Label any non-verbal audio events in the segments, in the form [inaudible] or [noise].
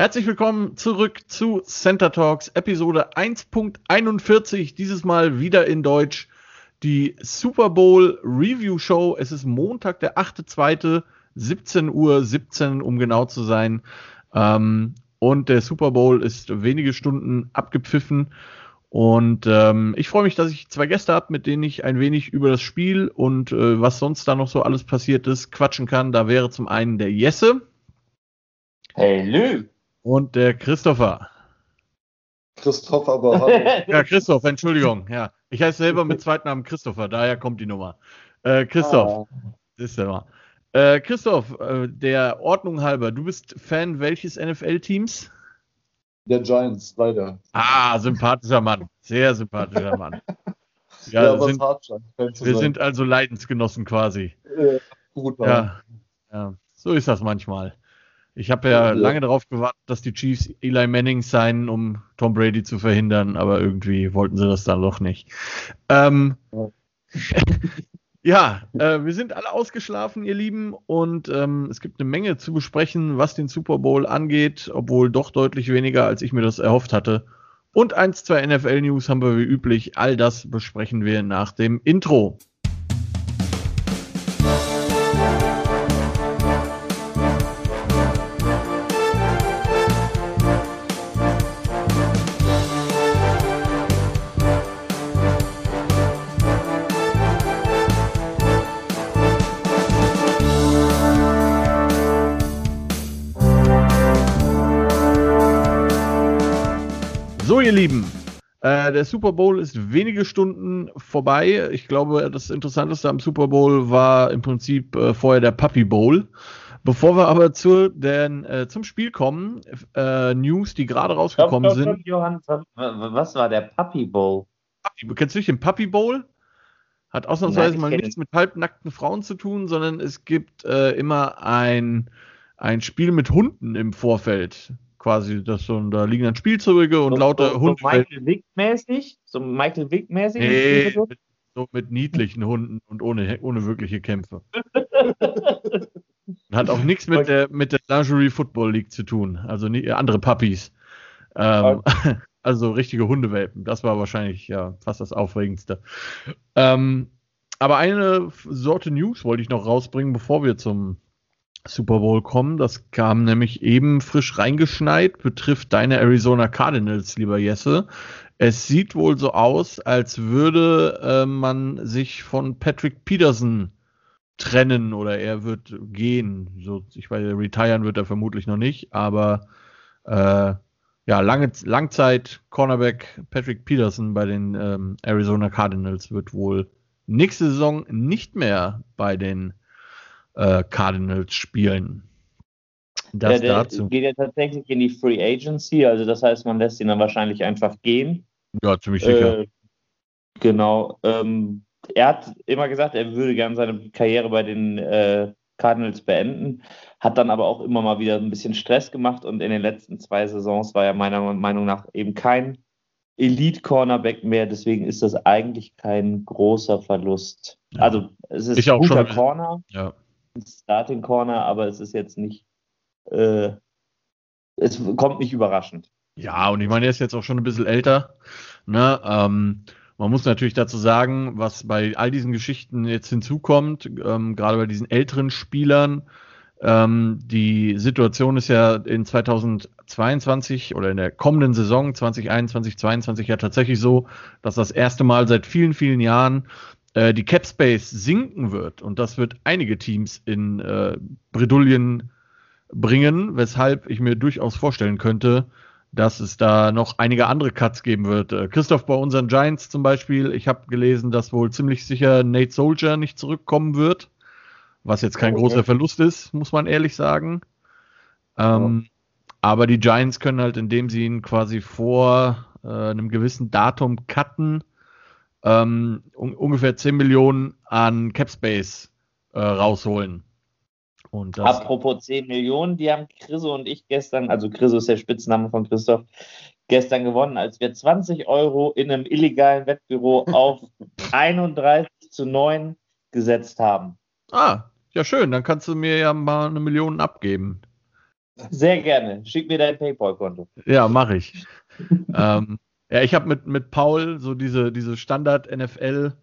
Herzlich willkommen zurück zu Center Talks Episode 1.41. Dieses Mal wieder in Deutsch. Die Super Bowl Review Show. Es ist Montag, der 8.2., 17 Uhr 17, um genau zu sein. Ähm, und der Super Bowl ist wenige Stunden abgepfiffen. Und ähm, ich freue mich, dass ich zwei Gäste habe, mit denen ich ein wenig über das Spiel und äh, was sonst da noch so alles passiert ist, quatschen kann. Da wäre zum einen der Jesse. Hey Lü. Und der Christopher. Christoph, aber hallo. [laughs] ja, Christoph, Entschuldigung. Ja, ich heiße selber mit Zweitnamen Christopher, daher kommt die Nummer. Äh, Christoph, ah. ist der mal. Äh, Christoph, äh, der Ordnung halber, du bist Fan welches NFL-Teams? Der Giants, leider. Ah, sympathischer Mann. Sehr sympathischer Mann. [laughs] Ja, ja sind, wir sein. sind also Leidensgenossen quasi. Äh, gut, ja, ja, so ist das manchmal. Ich habe ja, ja, lange darauf gewartet, dass die Chiefs Eli Manning sein, um Tom Brady zu verhindern, aber irgendwie wollten sie das dann doch nicht. Ähm, ja. [laughs] Ja, äh, wir sind alle ausgeschlafen, ihr Lieben, und ähm, es gibt eine Menge zu besprechen, was den Super Bowl angeht, obwohl doch deutlich weniger, als ich mir das erhofft hatte. Und eins, zwei NFL-News haben wir wie üblich. All das besprechen wir nach dem Intro. Äh, der Super Bowl ist wenige Stunden vorbei. Ich glaube, das Interessanteste am Super Bowl war im Prinzip äh, vorher der Puppy Bowl. Bevor wir aber zu den, äh, zum Spiel kommen, äh, News, die gerade rausgekommen stopp, stopp, sind. Johann, was war der Puppy Bowl? Puppy, kennst du nicht den Puppy Bowl? Hat ausnahmsweise Nein, mal nichts mit halbnackten Frauen zu tun, sondern es gibt äh, immer ein, ein Spiel mit Hunden im Vorfeld quasi, das so, da liegen dann Spielzeuge und so, lauter so, Hunde. So Michael Wick-mäßig? So Michael Wick-mäßig? Nee, mit, so mit niedlichen Hunden und ohne, ohne wirkliche Kämpfe. [laughs] Hat auch nichts mit der, mit der Lingerie Football League zu tun. Also nie, andere Puppies. Ähm, okay. [laughs] Also richtige Hundewelpen. Das war wahrscheinlich ja fast das Aufregendste. Ähm, aber eine Sorte News wollte ich noch rausbringen, bevor wir zum Super Bowl kommen. Das kam nämlich eben frisch reingeschneit, betrifft deine Arizona Cardinals, lieber Jesse. Es sieht wohl so aus, als würde äh, man sich von Patrick Peterson trennen oder er wird gehen. So, ich weiß, retiren wird er vermutlich noch nicht, aber äh, ja, lange Langzeit Cornerback Patrick Peterson bei den ähm, Arizona Cardinals wird wohl nächste Saison nicht mehr bei den äh, Cardinals spielen. Das ja, dazu. geht ja tatsächlich in die Free Agency, also das heißt, man lässt ihn dann wahrscheinlich einfach gehen. Ja, ziemlich sicher. Äh, genau. Ähm, er hat immer gesagt, er würde gerne seine Karriere bei den äh, Cardinals beenden, hat dann aber auch immer mal wieder ein bisschen Stress gemacht und in den letzten zwei Saisons war er meiner Meinung nach eben kein Elite-Cornerback mehr, deswegen ist das eigentlich kein großer Verlust. Ja. Also es ist ich ein guter Corner. Ja. Starting Corner, aber es ist jetzt nicht, äh, es kommt nicht überraschend. Ja, und ich meine, er ist jetzt auch schon ein bisschen älter. Ne? Ähm, man muss natürlich dazu sagen, was bei all diesen Geschichten jetzt hinzukommt, ähm, gerade bei diesen älteren Spielern, ähm, die Situation ist ja in 2022 oder in der kommenden Saison 2021, 2022 ja tatsächlich so, dass das erste Mal seit vielen, vielen Jahren äh, die Cap Space sinken wird und das wird einige Teams in äh, Bredouillen bringen, weshalb ich mir durchaus vorstellen könnte, dass es da noch einige andere Cuts geben wird. Äh, Christoph bei unseren Giants zum Beispiel, ich habe gelesen, dass wohl ziemlich sicher Nate Soldier nicht zurückkommen wird, was jetzt kein okay. großer Verlust ist, muss man ehrlich sagen. Ähm, ja. Aber die Giants können halt, indem sie ihn quasi vor äh, einem gewissen Datum cutten, ähm, un ungefähr 10 Millionen an Capspace äh, rausholen. Und das, Apropos 10 Millionen, die haben Chriso und ich gestern, also Chriso ist der Spitzname von Christoph, gestern gewonnen, als wir 20 Euro in einem illegalen Wettbüro [laughs] auf 31 zu 9 gesetzt haben. Ah, ja schön, dann kannst du mir ja mal eine Million abgeben. Sehr gerne. Schick mir dein PayPal-Konto. Ja, mache ich. [laughs] ähm, ja, ich habe mit, mit Paul so diese, diese Standard-NFL,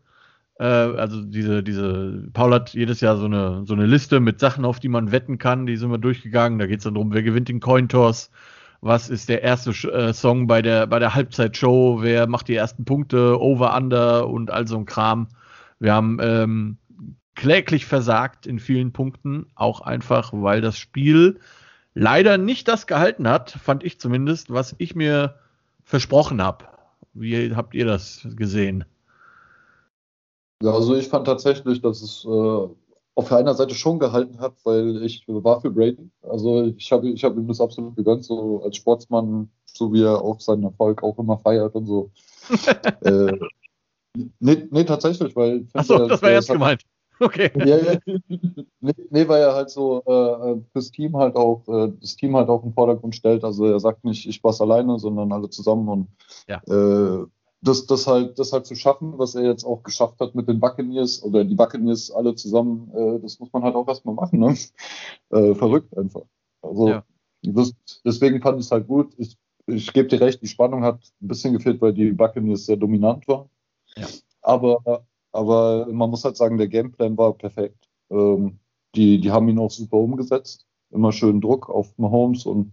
äh, also diese, diese, Paul hat jedes Jahr so eine, so eine Liste mit Sachen, auf die man wetten kann, die sind wir durchgegangen. Da geht es dann darum, wer gewinnt den Cointoss, was ist der erste äh, Song bei der, bei der Halbzeitshow, wer macht die ersten Punkte, Over, Under und all so ein Kram. Wir haben ähm, kläglich versagt in vielen Punkten, auch einfach, weil das Spiel leider nicht das gehalten hat, fand ich zumindest, was ich mir versprochen habe. Wie habt ihr das gesehen? Ja, also ich fand tatsächlich, dass es äh, auf einer Seite schon gehalten hat, weil ich war für Brady. Also ich habe ich hab ihm das absolut gegönnt, so als Sportsmann, so wie er auch seinen Erfolg auch immer feiert und so. [laughs] äh, nee, nee, tatsächlich, weil. Achso, das war jetzt gemeint. Okay. Ja, ja. Nee, nee, weil er halt so äh, fürs Team halt auch, äh, das Team halt auch im Vordergrund stellt. Also er sagt nicht, ich war's alleine, sondern alle zusammen und ja. äh, das, das halt, das halt zu schaffen, was er jetzt auch geschafft hat mit den Buccaneers oder die Buccaneers alle zusammen, äh, das muss man halt auch erstmal machen, ne? Äh, verrückt einfach. Also Ja. das, deswegen fand ich es halt gut. Ich, ich gebe dir recht, die Spannung hat ein bisschen gefehlt, weil die Buccaneers sehr dominant waren. Ja. Aber, aber man muss halt sagen, der Gameplan war perfekt. Ähm, die, die haben ihn auch super umgesetzt. Immer schön Druck auf Mahomes und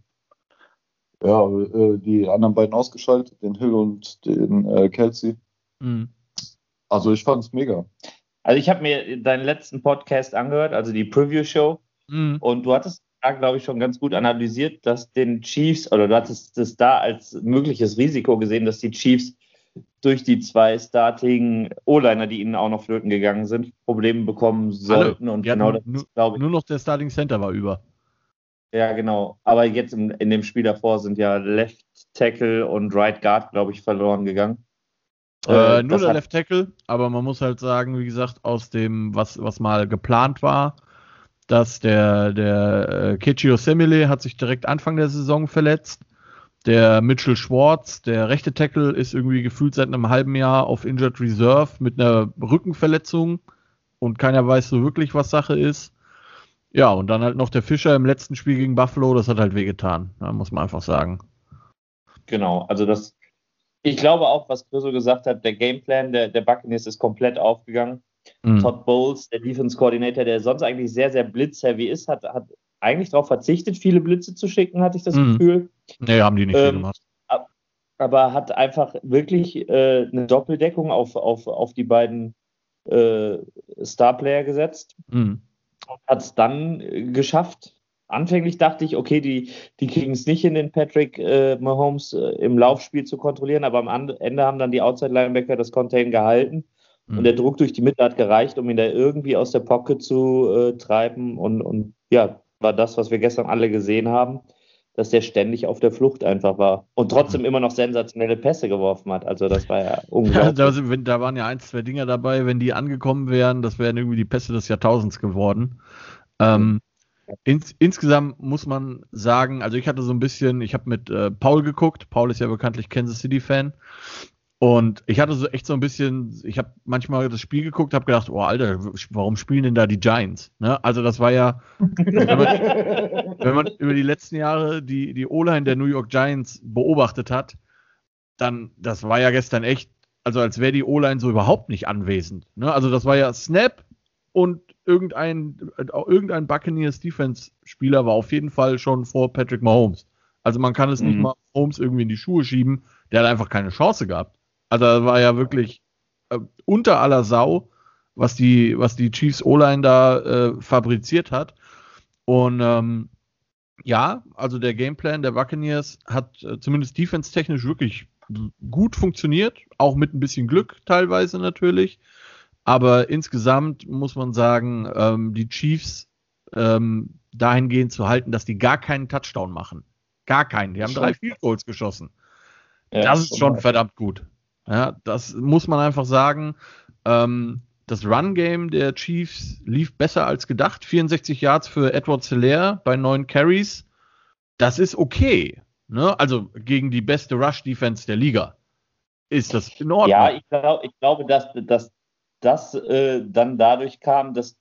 ja, äh, die anderen beiden ausgeschaltet, den Hill und den äh, Kelsey. Mhm. Also ich fand es mega. Also ich habe mir deinen letzten Podcast angehört, also die Preview-Show, Mhm. und du hattest da, glaube ich, schon ganz gut analysiert, dass den Chiefs, oder du hattest das da als mögliches Risiko gesehen, dass die Chiefs durch die zwei Starting O-Liner, die ihnen auch noch flöten gegangen sind, Probleme bekommen sollten. Und Die hatten genau das nur, glaube ich, nur noch der Starting Center war über. ja, genau. Aber jetzt in, in dem Spiel davor sind ja Left Tackle und Right Guard, glaube ich, verloren gegangen. Äh, nur das der Left Tackle, aber man muss halt sagen, wie gesagt, aus dem, was, was mal geplant war, dass der, der äh, Kichi Osemele hat sich direkt Anfang der Saison verletzt. Der Mitchell Schwartz, der rechte Tackle, ist irgendwie gefühlt seit einem halben Jahr auf Injured Reserve mit einer Rückenverletzung und keiner weiß so wirklich, was Sache ist. Ja, und dann halt noch der Fischer im letzten Spiel gegen Buffalo, das hat halt wehgetan, muss man einfach sagen. Genau, also das, ich glaube auch, was Grisso gesagt hat, der Gameplan der, der Buccaneers ist komplett aufgegangen. Mhm. Todd Bowles, der Defense Coordinator, der sonst eigentlich sehr, sehr blitzheavy ist, hat, hat eigentlich darauf verzichtet, viele Blitze zu schicken, hatte ich das Mhm. Gefühl. Nee, haben die nicht viel Ähm, gemacht. Aber hat einfach wirklich äh, eine Doppeldeckung auf, auf, auf die beiden äh, Starplayer gesetzt. Mhm. Hat es dann äh, geschafft. Anfänglich dachte ich, okay, die, die kriegen es nicht hin, den Patrick äh, Mahomes äh, im Laufspiel zu kontrollieren, aber am Ende haben dann die Outside-Linebacker das Contain gehalten. Mhm. Und der Druck durch die Mitte hat gereicht, um ihn da irgendwie aus der Pocket zu äh, treiben. Und, und ja, war das, was wir gestern alle gesehen haben, dass der ständig auf der Flucht einfach war. Und trotzdem immer noch sensationelle Pässe geworfen hat. Also das war ja [laughs] Ja, unglaublich. da, sind, wenn, da waren ja ein, zwei Dinger dabei, wenn die angekommen wären, das wären irgendwie die Pässe des Jahrtausends geworden. Ähm, ins, insgesamt muss man sagen, also ich hatte so ein bisschen, ich habe mit äh, Paul geguckt, Paul ist ja bekanntlich Kansas City-Fan. Und ich hatte so echt so ein bisschen, ich habe manchmal das Spiel geguckt, habe gedacht, oh Alter, warum spielen denn da die Giants? Ne? Also das war ja, wenn man, wenn man über die letzten Jahre die, die O-Line der New York Giants beobachtet hat, dann, das war ja gestern echt, also als wäre die O-Line so überhaupt nicht anwesend. Ne? Also das war ja Snap und irgendein, irgendein Buccaneers Defense-Spieler war auf jeden Fall schon vor Patrick Mahomes. Also man kann es nicht Mhm. mal Mahomes irgendwie in die Schuhe schieben, der hat einfach keine Chance gehabt. Also das war ja wirklich äh, unter aller Sau, was die, was die Chiefs O-Line da äh, fabriziert hat. Und ähm, ja, also der Gameplan der Buccaneers hat äh, zumindest defense-technisch wirklich gut funktioniert, auch mit ein bisschen Glück teilweise natürlich. Aber insgesamt muss man sagen, ähm, die Chiefs ähm, dahingehend zu halten, dass die gar keinen Touchdown machen. Gar keinen. Die haben drei Field Goals geschossen. Ja, das ist schon verdammt gut. Ja, das muss man einfach sagen. Ähm, das Run-Game der Chiefs lief besser als gedacht. 64 Yards für Edward Hilaire bei neun Carries. Das ist okay. Ne? Also gegen die beste Rush-Defense der Liga. Ist das in Ordnung? Ja, ich, glaub, ich glaube, dass, dass das äh, dann dadurch kam, dass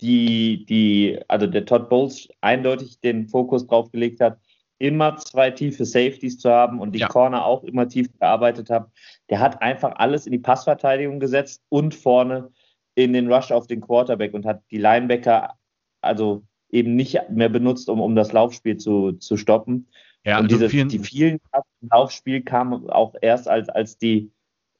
die, die, also der Todd Bowles eindeutig den Fokus drauf gelegt hat, immer zwei tiefe Safeties zu haben und die ja. Corner auch immer tief gearbeitet haben. Der hat einfach alles in die Passverteidigung gesetzt und vorne in den Rush auf den Quarterback und hat die Linebacker also eben nicht mehr benutzt, um, um das Laufspiel zu, zu stoppen. Ja, und also diese, vielen, die vielen Laufspiel kamen auch erst als, als die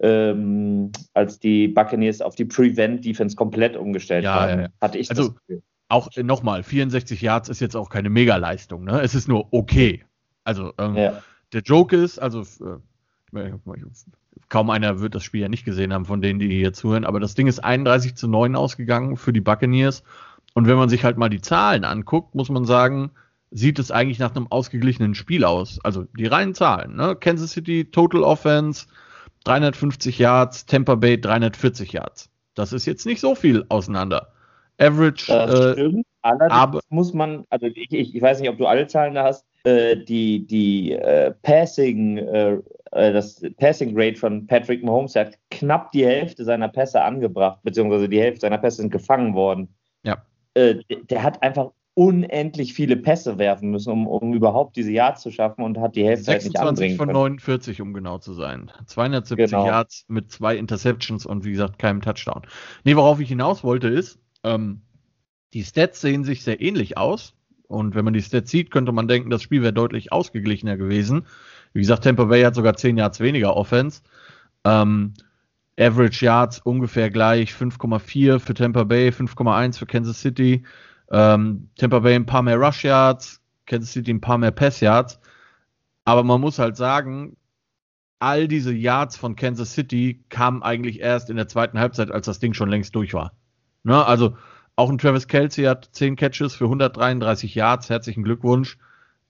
ähm, als die Buccaneers auf die Prevent-Defense komplett umgestellt ja, haben, ja, ja. hatte ich also, das Gefühl. Auch äh, nochmal, 64 Yards ist jetzt auch keine Mega-Leistung, ne? Es ist nur okay. Also ähm, der Joke ist, also äh, kaum einer wird das Spiel ja nicht gesehen haben, von denen, die hier zuhören, aber das Ding ist 31 zu 9 ausgegangen für die Buccaneers. Und wenn man sich halt mal die Zahlen anguckt, muss man sagen, sieht es eigentlich nach einem ausgeglichenen Spiel aus. Also die reinen Zahlen. Ne? Kansas City Total Offense 350 Yards, Tampa Bay 340 Yards. Das ist jetzt nicht so viel auseinander. Average. Das äh, aber muss man, also ich, ich, weiß nicht, ob du alle Zahlen da hast, äh, die, die äh, Passing, äh, das Passing Rate von Patrick Mahomes hat knapp die Hälfte seiner Pässe angebracht, beziehungsweise die Hälfte seiner Pässe sind gefangen worden. Ja. Äh, der hat einfach unendlich viele Pässe werfen müssen, um, um überhaupt diese Yards zu schaffen und hat die Hälfte 26 halt nicht anbringen von 49, um genau zu sein. 270 genau. Yards mit zwei Interceptions und wie gesagt keinem Touchdown. Nee, worauf ich hinaus wollte ist, ähm, die Stats sehen sich sehr ähnlich aus. Und wenn man die Stats sieht, könnte man denken, das Spiel wäre deutlich ausgeglichener gewesen. Wie gesagt, Tampa Bay hat sogar 10 Yards weniger Offense. Ähm, Average Yards ungefähr gleich, 5,4 für Tampa Bay, 5,1 für Kansas City. Ähm, Tampa Bay ein paar mehr Rush Yards, Kansas City ein paar mehr Pass Yards. Aber man muss halt sagen, all diese Yards von Kansas City kamen eigentlich erst in der zweiten Halbzeit, als das Ding schon längst durch war. Ne? Also auch ein Travis Kelsey hat 10 Catches für 133 Yards. Herzlichen Glückwunsch.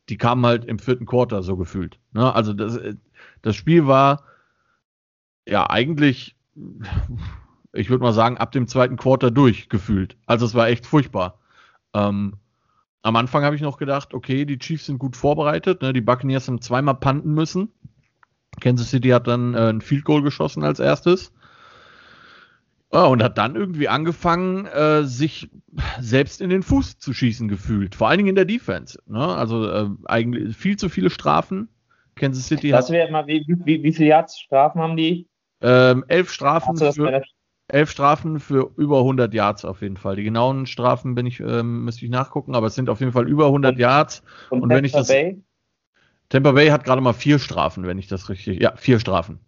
Die kamen halt im vierten Quarter so gefühlt. Ne? Also das, das Spiel war ja eigentlich, ich würde mal sagen, ab dem zweiten Quarter durchgefühlt. Also es war echt furchtbar. Ähm, am Anfang habe ich noch gedacht, okay, die Chiefs sind gut vorbereitet. Ne? Die Buccaneers haben zweimal panten müssen. Kansas City hat dann äh, ein Field Goal geschossen als erstes. Oh, und hat dann irgendwie angefangen, äh, sich selbst in den Fuß zu schießen gefühlt. Vor allen Dingen in der Defense. Ne? Also äh, eigentlich viel zu viele Strafen. Kansas City das hat. Mal, wie, wie, wie viele Yards Strafen haben die? Ähm, elf Strafen für, elf Strafen für über 100 Yards auf jeden Fall. Die genauen Strafen bin ich, ähm, müsste ich nachgucken, aber es sind auf jeden Fall über 100 und, Yards. Und, und wenn ich das. Bay? Tampa Bay hat gerade mal vier Strafen, wenn ich das richtig. Ja, vier Strafen.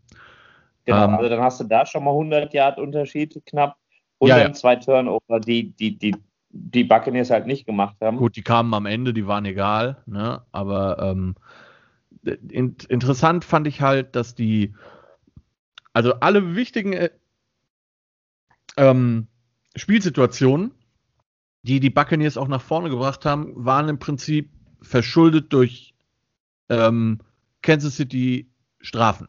Genau, ähm, also dann hast du da schon mal 100 Yard Unterschied knapp. Und ja, dann ja. zwei Turnover, die, die, die, die Buccaneers halt nicht gemacht haben. Gut, die kamen am Ende, die waren egal, ne? Aber ähm, in, interessant fand ich halt, dass die, also alle wichtigen äh, ähm, Spielsituationen, die die Buccaneers auch nach vorne gebracht haben, waren im Prinzip verschuldet durch ähm, Kansas City Strafen.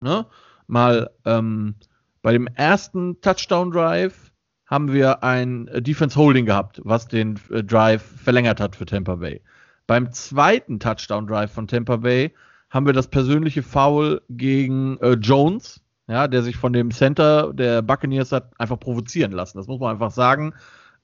Ne? Mal ähm, bei dem ersten Touchdown Drive haben wir ein äh, Defense Holding gehabt, was den äh, Drive verlängert hat für Tampa Bay. Beim zweiten Touchdown Drive von Tampa Bay haben wir das persönliche Foul gegen äh, Jones, ja, der sich von dem Center der Buccaneers hat einfach provozieren lassen. Das muss man einfach sagen.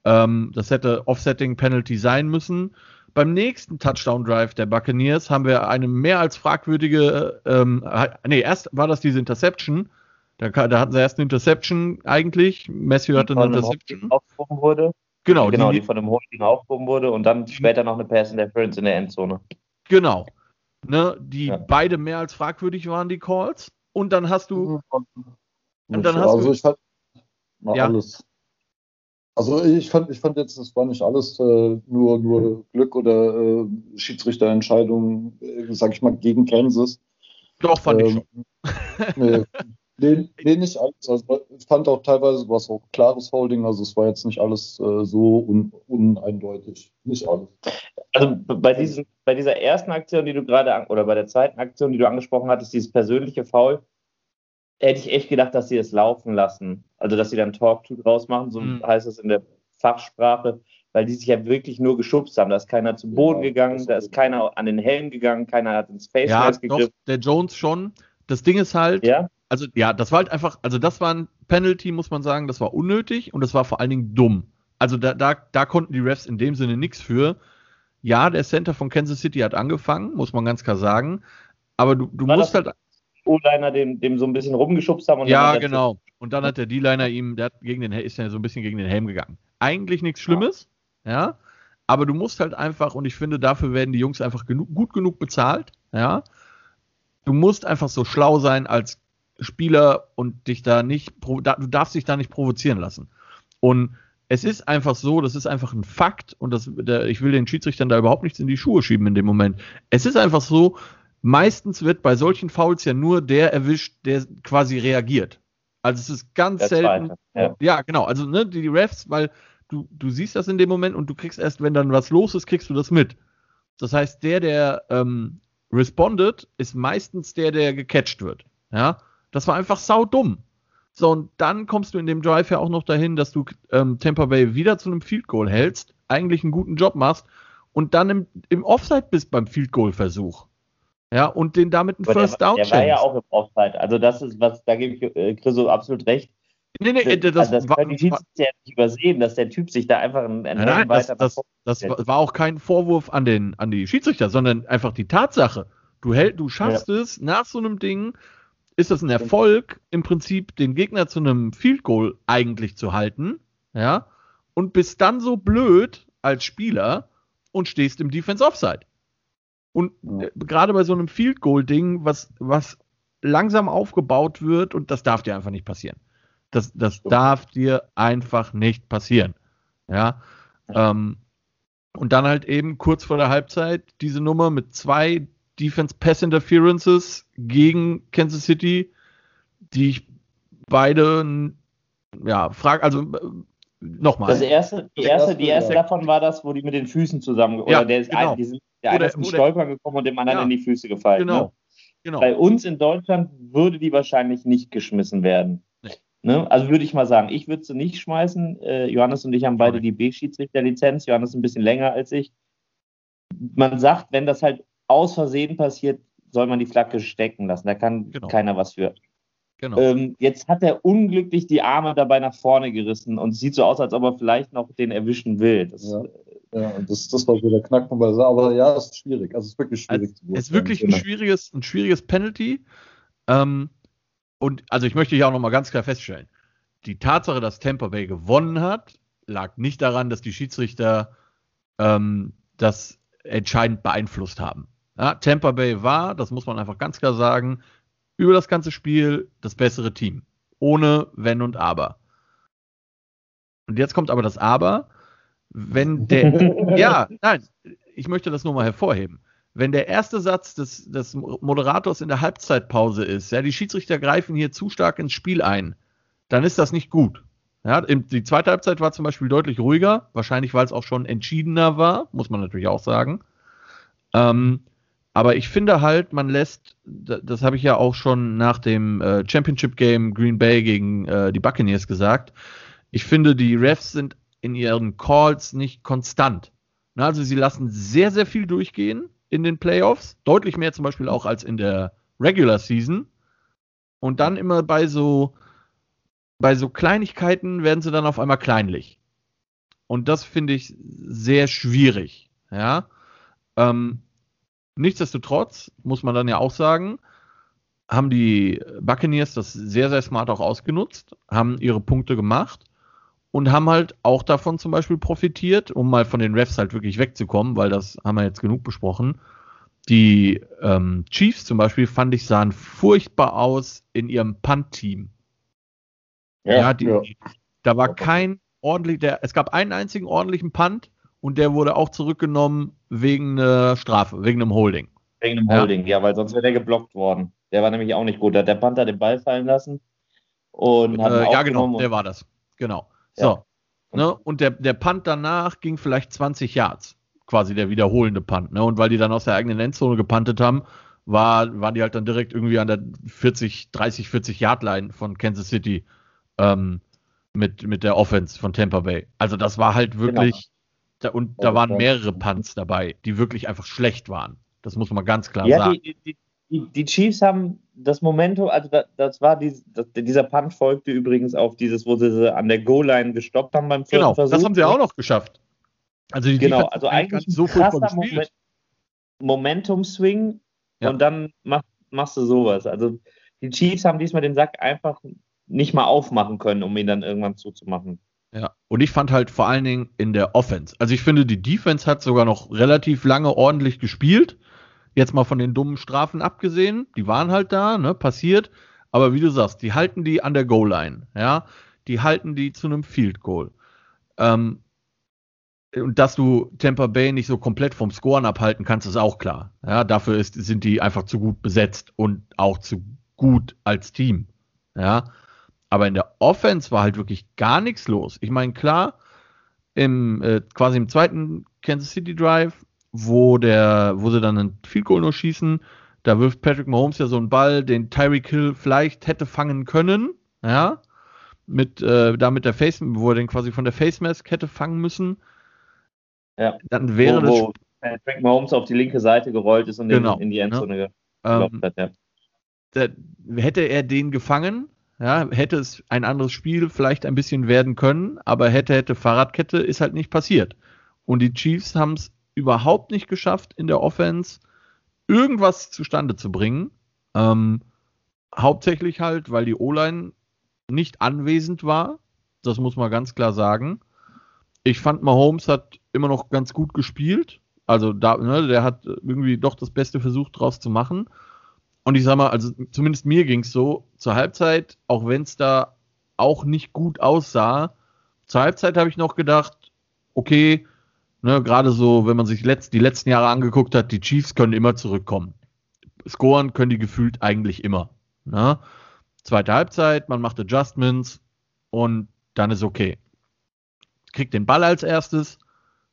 Ähm, das hätte Offsetting Penalty sein müssen. Beim nächsten Touchdown Drive der Buccaneers haben wir eine mehr als fragwürdige, ähm, nee, erst war das diese Interception. Da, da hatten sie erst eine Interception eigentlich. Messi hatte eine Interception. Aufgehoben wurde. Genau, genau die, die, von dem Holding aufgehoben wurde und dann später noch eine Pass Interference in der Endzone. Genau. Ne, die ja. beide mehr als fragwürdig waren, die Calls. Und dann hast du. Und dann hast also du, ich fand ja. alles. Also ich fand, ich fand jetzt, es war nicht alles äh, nur, nur Glück oder äh, Schiedsrichterentscheidungen, äh, sag ich mal, gegen Kansas. Doch, fand ähm, ich schon. [laughs] nee, nee, nee, nicht alles. Also ich fand auch teilweise was auch klares Holding, also es war jetzt nicht alles äh, so un, uneindeutig. Nicht alles. Also bei, diesen, bei dieser ersten Aktion, die du gerade, oder bei der zweiten Aktion, die du angesprochen hattest, dieses persönliche Foul, hätte ich echt gedacht, dass sie es laufen lassen. Also, dass sie dann Talk-to draus machen, so mhm. heißt es in der Fachsprache, weil die sich ja wirklich nur geschubst haben. Da ist keiner zu Boden ja, gegangen, da ist keiner an den Helm gegangen, keiner hat ins Face ja, gegriffen. der Jones schon. Das Ding ist halt, ja? also ja, das war halt einfach, also das war ein Penalty, muss man sagen, das war unnötig und das war vor allen Dingen dumm. Also da, da, da konnten die Refs in dem Sinne nichts für. Ja, der Center von Kansas City hat angefangen, muss man ganz klar sagen. Aber du, du musst halt. O-Liner dem, dem so ein bisschen rumgeschubst haben. Und ja, genau. Und dann hat der D-Liner ihm, der hat gegen den, ist ja so ein bisschen gegen den Helm gegangen. Eigentlich nichts Schlimmes, ja. ja. Aber du musst halt einfach, und ich finde, dafür werden die Jungs einfach genug, gut genug bezahlt, ja. Du musst einfach so schlau sein als Spieler und dich da nicht, du darfst dich da nicht provozieren lassen. Und es ist einfach so, das ist einfach ein Fakt und das, der, ich will den Schiedsrichtern da überhaupt nichts in die Schuhe schieben in dem Moment. Es ist einfach so, meistens wird bei solchen Fouls ja nur der erwischt, der quasi reagiert. Also es ist ganz der selten. ja. ja. genau. Also ne, die, die Refs, weil du, du siehst das in dem Moment und du kriegst erst, wenn dann was los ist, kriegst du das mit. Das heißt, der, der ähm, respondet, ist meistens der, der gecatcht wird. Ja, das war einfach sau dumm. So, und dann kommst du in dem Drive ja auch noch dahin, dass du ähm, Tampa Bay wieder zu einem Field Goal hältst, eigentlich einen guten Job machst und dann im, im Offside bist beim Field Goal Versuch. Ja, und den damit einen First der, Down Der war ja auch im Offside. Also, das ist was, da gebe ich äh, Chriso absolut recht. Nee, nee, das, also das war, die Schiedsrichter ja nicht übersehen, dass der Typ sich da einfach einen nein, nein, weiter das, das, das, war auch kein Vorwurf an, den, an die Schiedsrichter, sondern einfach die Tatsache. Du, hält, du schaffst ja. es nach so einem Ding ist das ein Erfolg, im Prinzip den Gegner zu einem Field Goal eigentlich zu halten, ja, und bist dann so blöd als Spieler und stehst im Defense Offside. Und ja. gerade bei so einem Field Goal Ding, was, was langsam aufgebaut wird, und das darf dir einfach nicht passieren. Das, das ja. darf dir einfach nicht passieren. Ja. Ähm, und dann halt eben kurz vor der Halbzeit diese Nummer mit zwei Defense Pass Interferences gegen Kansas City, die ich beide, ja, frage, also äh, nochmal. Das erste, die erste, die erste davon war das, wo die mit den Füßen zusammen, ja, oder der ist, genau. ein, die sind, der eine ist im Stolpern gekommen und dem anderen ja, in die Füße gefallen. Genau. Ne? genau. Bei uns in Deutschland würde die wahrscheinlich nicht geschmissen werden. Nee. Ne? Also würde ich mal sagen, ich würde sie nicht schmeißen. Äh, Johannes und ich haben beide die B-Schiedsrichterlizenz. Johannes ein bisschen länger als ich. Man sagt, wenn das halt aus Versehen passiert, soll man die Flagge stecken lassen. Da kann genau. keiner was für. Genau. Ähm, jetzt hat er unglücklich die Arme dabei nach vorne gerissen und sieht so aus, als ob er vielleicht noch den erwischen will. Das, ja. ja, das, das war so der Knackpunkt. Aber ja, es ist schwierig. Also es ist wirklich schwierig. Also, es ist wirklich ein schwieriges, ein schwieriges Penalty. Ähm, und also ich möchte hier auch nochmal ganz klar feststellen, die Tatsache, dass Tampa Bay gewonnen hat, lag nicht daran, dass die Schiedsrichter ähm, das entscheidend beeinflusst haben. Ja, Tampa Bay war, das muss man einfach ganz klar sagen, über das ganze Spiel das bessere Team. Ohne Wenn und Aber. Und jetzt kommt aber das Aber. Wenn der, [laughs] ja, nein, ich möchte das nur mal hervorheben. Wenn der erste Satz des, des Moderators in der Halbzeitpause ist, ja, die Schiedsrichter greifen hier zu stark ins Spiel ein, dann ist das nicht gut. Ja, die zweite Halbzeit war zum Beispiel deutlich ruhiger, wahrscheinlich weil es auch schon entschiedener war, muss man natürlich auch sagen. Ähm, aber ich finde halt, man lässt, das habe ich ja auch schon nach dem äh, Championship Game Green Bay gegen äh, die Buccaneers gesagt, ich finde, die Refs sind in ihren Calls nicht konstant. Also sie lassen sehr, sehr viel durchgehen in den Playoffs, deutlich mehr zum Beispiel auch als in der Regular Season. Und dann immer bei so, bei so Kleinigkeiten werden sie dann auf einmal kleinlich. Und das finde ich sehr schwierig. Ja. Ähm, nichtsdestotrotz muss man dann ja auch sagen, haben die Buccaneers das sehr, sehr smart auch ausgenutzt, haben ihre Punkte gemacht und haben halt auch davon zum Beispiel profitiert, um mal von den Refs halt wirklich wegzukommen, weil das haben wir jetzt genug besprochen. Die ähm, Chiefs zum Beispiel fand ich sahen furchtbar aus in ihrem Punt-Team. Ja, ja, die, ja, da war kein ordentlich, der, es gab einen einzigen ordentlichen Punt und der wurde auch zurückgenommen wegen einer Strafe, wegen einem Holding. Wegen einem Holding, ja, ja weil sonst wäre der geblockt worden. Der war nämlich auch nicht gut. Da hat der Panther den Ball fallen lassen und hat äh, Ja, genau, der war das. Genau. So. Ne? Und der, der Punt danach ging vielleicht 20 Yards, quasi der wiederholende Punt. Ne? Und weil die dann aus der eigenen Endzone gepuntet haben, war, waren die halt dann direkt irgendwie an der 40, 30, 40 Yard Line von Kansas City ähm, mit, mit der Offense von Tampa Bay. Also das war halt wirklich, genau. Da, und da waren mehrere Punts dabei, die wirklich einfach schlecht waren. Das muss man ganz klar ja, sagen. Die, die, die, die, Chiefs haben das Momentum, also das, das war dies, das, dieser Punt folgte übrigens auf dieses, wo sie sie an der Goal-Line gestoppt haben beim vierten genau, Versuch. das haben sie auch noch geschafft. Also die genau, also eigentlich so krasser Moment, Momentum-Swing ja. und dann mach, machst du sowas. Also die Chiefs haben diesmal den Sack einfach nicht mal aufmachen können, um ihn dann irgendwann zuzumachen. Ja, und ich fand halt vor allen Dingen in der Offense. Also ich finde, die Defense hat sogar noch relativ lange ordentlich gespielt. Jetzt mal von den dummen Strafen abgesehen. Die waren halt da, ne, passiert. Aber wie du sagst, die halten die an der Goal-Line, ja. Die halten die zu einem Field Goal. Ähm, und dass du Tampa Bay nicht so komplett vom Scoren abhalten kannst, ist auch klar. Ja, dafür ist, sind die einfach zu gut besetzt und auch zu gut als Team. Ja, aber in der Offense war halt wirklich gar nichts los. Ich meine, klar, im, äh, quasi im zweiten Kansas City Drive, wo der, wo sie dann einen Field Goal nur schießen, da wirft Patrick Mahomes ja so einen Ball, den Tyreek Hill vielleicht hätte fangen können, ja, mit, äh, da mit der Face, wo er den quasi von der Face Mask hätte fangen müssen. Ja. Dann wäre wo, wo das. Patrick Mahomes auf die linke Seite gerollt ist und genau, in, in die Endzone ja. gelaufen ähm, hat, ja. Da, hätte er den gefangen, ja, hätte es ein anderes Spiel vielleicht ein bisschen werden können, aber hätte, hätte Fahrradkette ist halt nicht passiert. Und die Chiefs haben es überhaupt nicht geschafft, in der Offense irgendwas zustande zu bringen. Ähm, hauptsächlich halt, weil die O-Line nicht anwesend war. Das muss man ganz klar sagen. Ich fand, Mahomes hat immer noch ganz gut gespielt. Also da, ne, der hat irgendwie doch das Beste versucht, draus zu machen. Und ich sag mal, also zumindest mir ging es so, zur Halbzeit, auch wenn es da auch nicht gut aussah, zur Halbzeit habe ich noch gedacht, okay, ne, gerade so, wenn man sich letzt, die letzten Jahre angeguckt hat, die Chiefs können immer zurückkommen. Scoren können die gefühlt eigentlich immer. Ne? Zweite Halbzeit, man macht Adjustments und dann ist okay. Kriegt den Ball als erstes